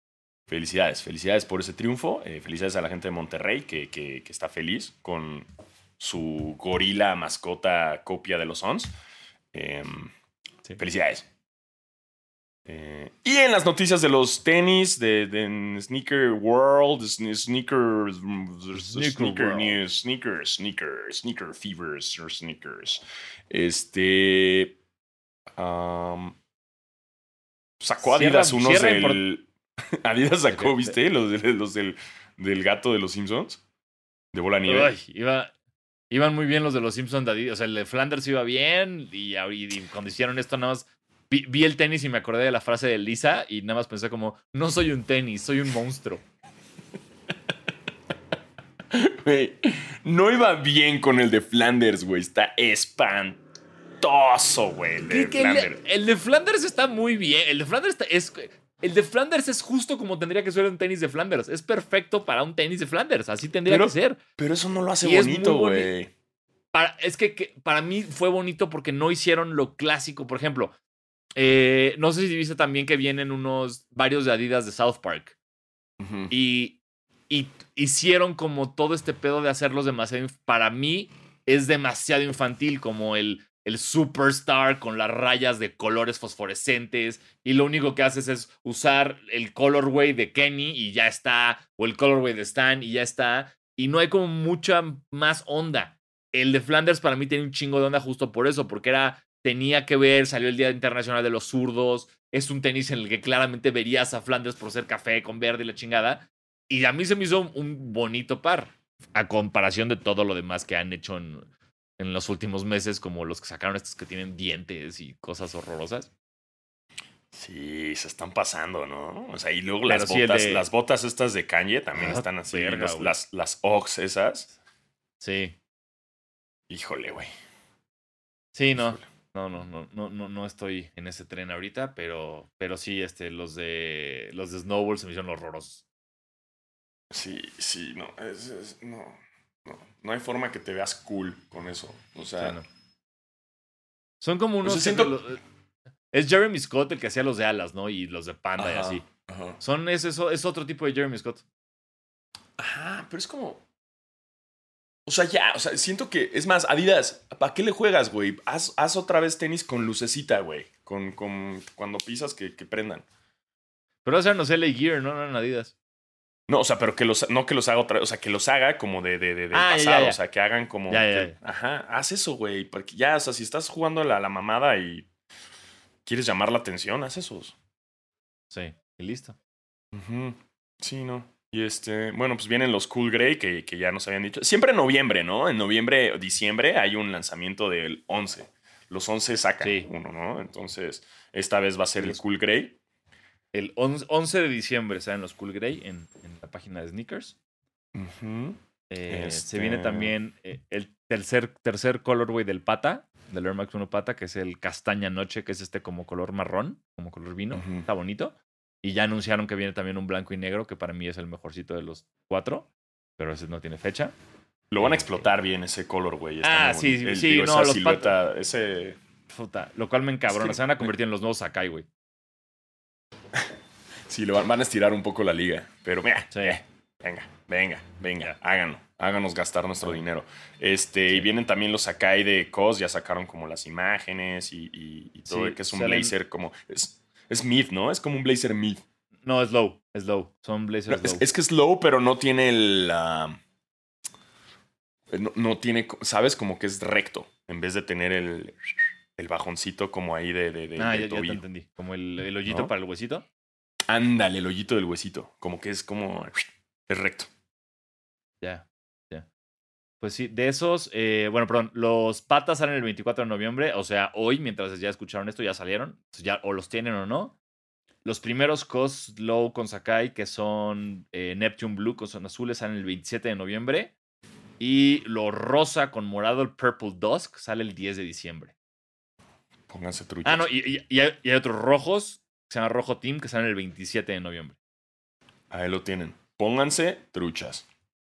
Felicidades, felicidades por ese triunfo. Eh, felicidades a la gente de Monterrey que, que, que está feliz con su gorila mascota copia de los Sons. Eh, sí. Felicidades. Eh, y en las noticias de los tenis, de, de Sneaker World, Sneaker, sneaker, sneaker News, Sneaker, Sneaker, Sneaker Fevers, or Sneakers. Este. Um, sacó Adidas cierra, unos cierra del. Adidas sacó, ¿viste? Los del, del gato de los Simpsons. De bola nieve. Ay, iba, iban muy bien los de los Simpsons. O sea, el de Flanders iba bien. Y, cuando hicieron esto, nada más Vi, vi, el tenis y me acordé de la frase de Lisa y nada más pensé como, no soy un tenis, soy un monstruo. Güey, no iba bien con el de Flanders, güey. Está espantoso, güey. El, de el, el de Flanders está muy bien. El de Flanders está, es... El de Flanders es justo como tendría que ser un tenis de Flanders. Es perfecto para un tenis de Flanders. Así tendría pero, que ser. Pero eso no lo hace y bonito, güey. Para, es que, que, para mí fue bonito porque no hicieron lo clásico. Por ejemplo, eh, no sé si viste también que vienen unos varios de Adidas de South Park. Uh -huh. y, y, hicieron como todo este pedo de hacerlos demasiado. Para mí es demasiado infantil, como el, el superstar con las rayas de colores fosforescentes. Y lo único que haces es usar el colorway de Kenny y ya está. O el colorway de Stan y ya está. Y no hay como mucha más onda. El de Flanders para mí tiene un chingo de onda justo por eso, porque era tenía que ver, salió el Día Internacional de los Zurdos, es un tenis en el que claramente verías a Flanders por ser café con verde y la chingada. Y a mí se me hizo un bonito par, a comparación de todo lo demás que han hecho en, en los últimos meses, como los que sacaron estos que tienen dientes y cosas horrorosas. Sí, se están pasando, ¿no? O sea, y luego las botas, las botas estas de Kanye también ah, están así. las, las Ox esas. Sí. Híjole, güey. Sí, no. No, no, no, no, no, no estoy en ese tren ahorita, pero, pero sí, este, los de los de Snowball se me hicieron horrorosos. Sí, sí, no, es, no, no, no hay forma que te veas cool con eso. O sea, son como unos. Es Jeremy Scott el que hacía los de alas, ¿no? Y los de panda y así. Son es, es otro tipo de Jeremy Scott. Ajá, pero es como. O sea, ya, o sea, siento que. Es más, Adidas, ¿para qué le juegas, güey? Haz, haz, otra vez tenis con lucecita, güey. Con, con, cuando pisas que, que prendan. Pero o sea, no sé, LA Gear, no, no, Adidas. No, o sea, pero que los, no que los haga otra vez, o sea, que los haga como de, de, de, ah, pasado, o sea, que hagan como. ajá, haz eso, güey. Porque ya, o sea, si estás jugando la, la mamada y quieres llamar la atención, haz esos. Sí, y listo. Sí, no. Y este, bueno, pues vienen los Cool Grey que, que ya nos habían dicho. Siempre en noviembre, ¿no? En noviembre o diciembre hay un lanzamiento del 11. Los 11 sacan uno, ¿no? Entonces, esta vez va a ser el Cool Grey. El 11 de diciembre salen los Cool Grey en, la página de Sneakers. Eh, se viene este también eh, el tercer, tercer colorway del pata, del Air Max 1 Pata, que es el castaña noche, que es este como color marrón, como color vino. Está bonito. Y ya anunciaron que viene también un blanco y negro, que para mí es el mejorcito de los cuatro, pero ese no tiene fecha. Lo van a explotar bien ese color, güey. Ah, sí, sí, no, los silueta, ese... Puta, lo cual me encabrona. Se van a convertir en los nuevos Sakai, güey. sí, lo van, a estirar un poco la liga. Pero mira, eh, venga, venga, venga, háganlo háganos gastar nuestro dinero. Este, Y vienen también los Sakai de COS, ya sacaron como las imágenes y, todo, que es un blazer como... Es, es mid, ¿no? Es como un blazer mid. No, es low, es low. Son blazers es, low. Es, que es low, pero no tiene el... no, tiene, ¿sabes? Como que es recto, en vez de tener el, el bajoncito como ahí de, de, ah, ya, te entendí. Como el, el hoyito para el huesito. Ándale, el hoyito del huesito. Como que es como... Es recto. Ya. Pues sí, de esos, eh, bueno, perdón, los patas salen el 24 de noviembre, o sea, hoy, mientras ya escucharon esto, ya salieron, ya o los tienen o no. Los primeros Cos Low con Sakai, que son eh, Neptune Blue, que son azules, salen el 27 de noviembre. Y los rosa con morado, el Purple Dusk, sale el 10 de diciembre. Pónganse truchas. Ah, no, y, hay, otros rojos, que se llama Rojo Team, que salen el 27 de noviembre. Ahí lo tienen. Pónganse truchas.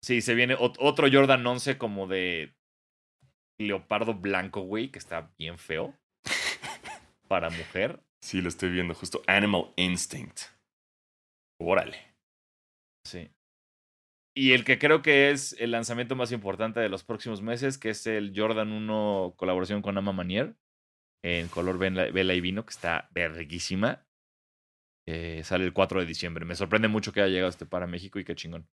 Sí, se viene otro Jordan 11 como de leopardo blanco, güey, que está bien feo. para mujer. Sí, lo estoy viendo justo. Animal Instinct. Órale. Sí. Y el que creo que es el lanzamiento más importante de los próximos meses, que es el Jordan 1 colaboración con Ama Manier, en color vela y vino, que está verguísima. Eh, sale el 4 de diciembre. Me sorprende mucho que haya llegado este para México y qué chingón.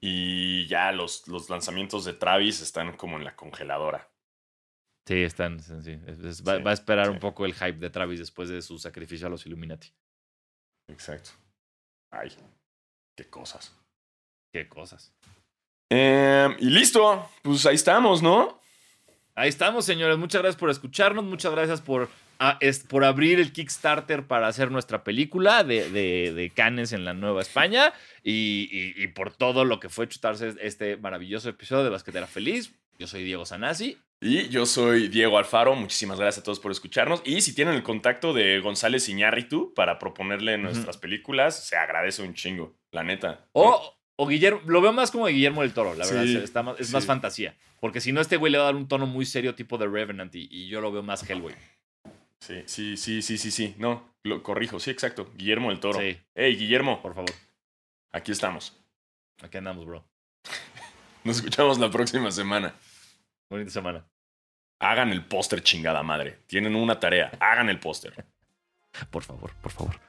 Y ya los, los lanzamientos de Travis están como en la congeladora. Sí, están. Sí. va, a esperar un poco el hype de Travis después de su sacrificio a los Illuminati. Exacto. Ay, qué cosas. Qué cosas. Em, y listo. Pues ahí estamos, ¿no? Ahí estamos, señores. Muchas gracias por escucharnos. Muchas gracias por es por abrir el Kickstarter para hacer nuestra película de, de, de Cannes en la Nueva España y, y, por todo lo que fue chutarse este maravilloso episodio de Basquetera Feliz. Yo soy Diego Sanasi. Y yo soy Diego Alfaro. Muchísimas gracias a todos por escucharnos. Y si tienen el contacto de González Iñárritu para proponerle nuestras películas, se agradece un chingo, la neta. O, o Guillermo, lo veo más como de Guillermo del Toro, la verdad. Está más, es más fantasía. Porque si no, este güey le va a dar un tono muy serio tipo de Revenant y, y yo lo veo más Hellboy. Sí, sí, sí, sí, sí, sí. No, lo corrijo. Sí, exacto. Guillermo del Toro. Sí. Hey, Guillermo. Por favor. Aquí estamos. Aquí andamos, bro. Nos escuchamos la próxima semana. Bonita semana. Hagan el póster, chingada madre. Tienen una tarea. Hagan el póster. por favor, por favor.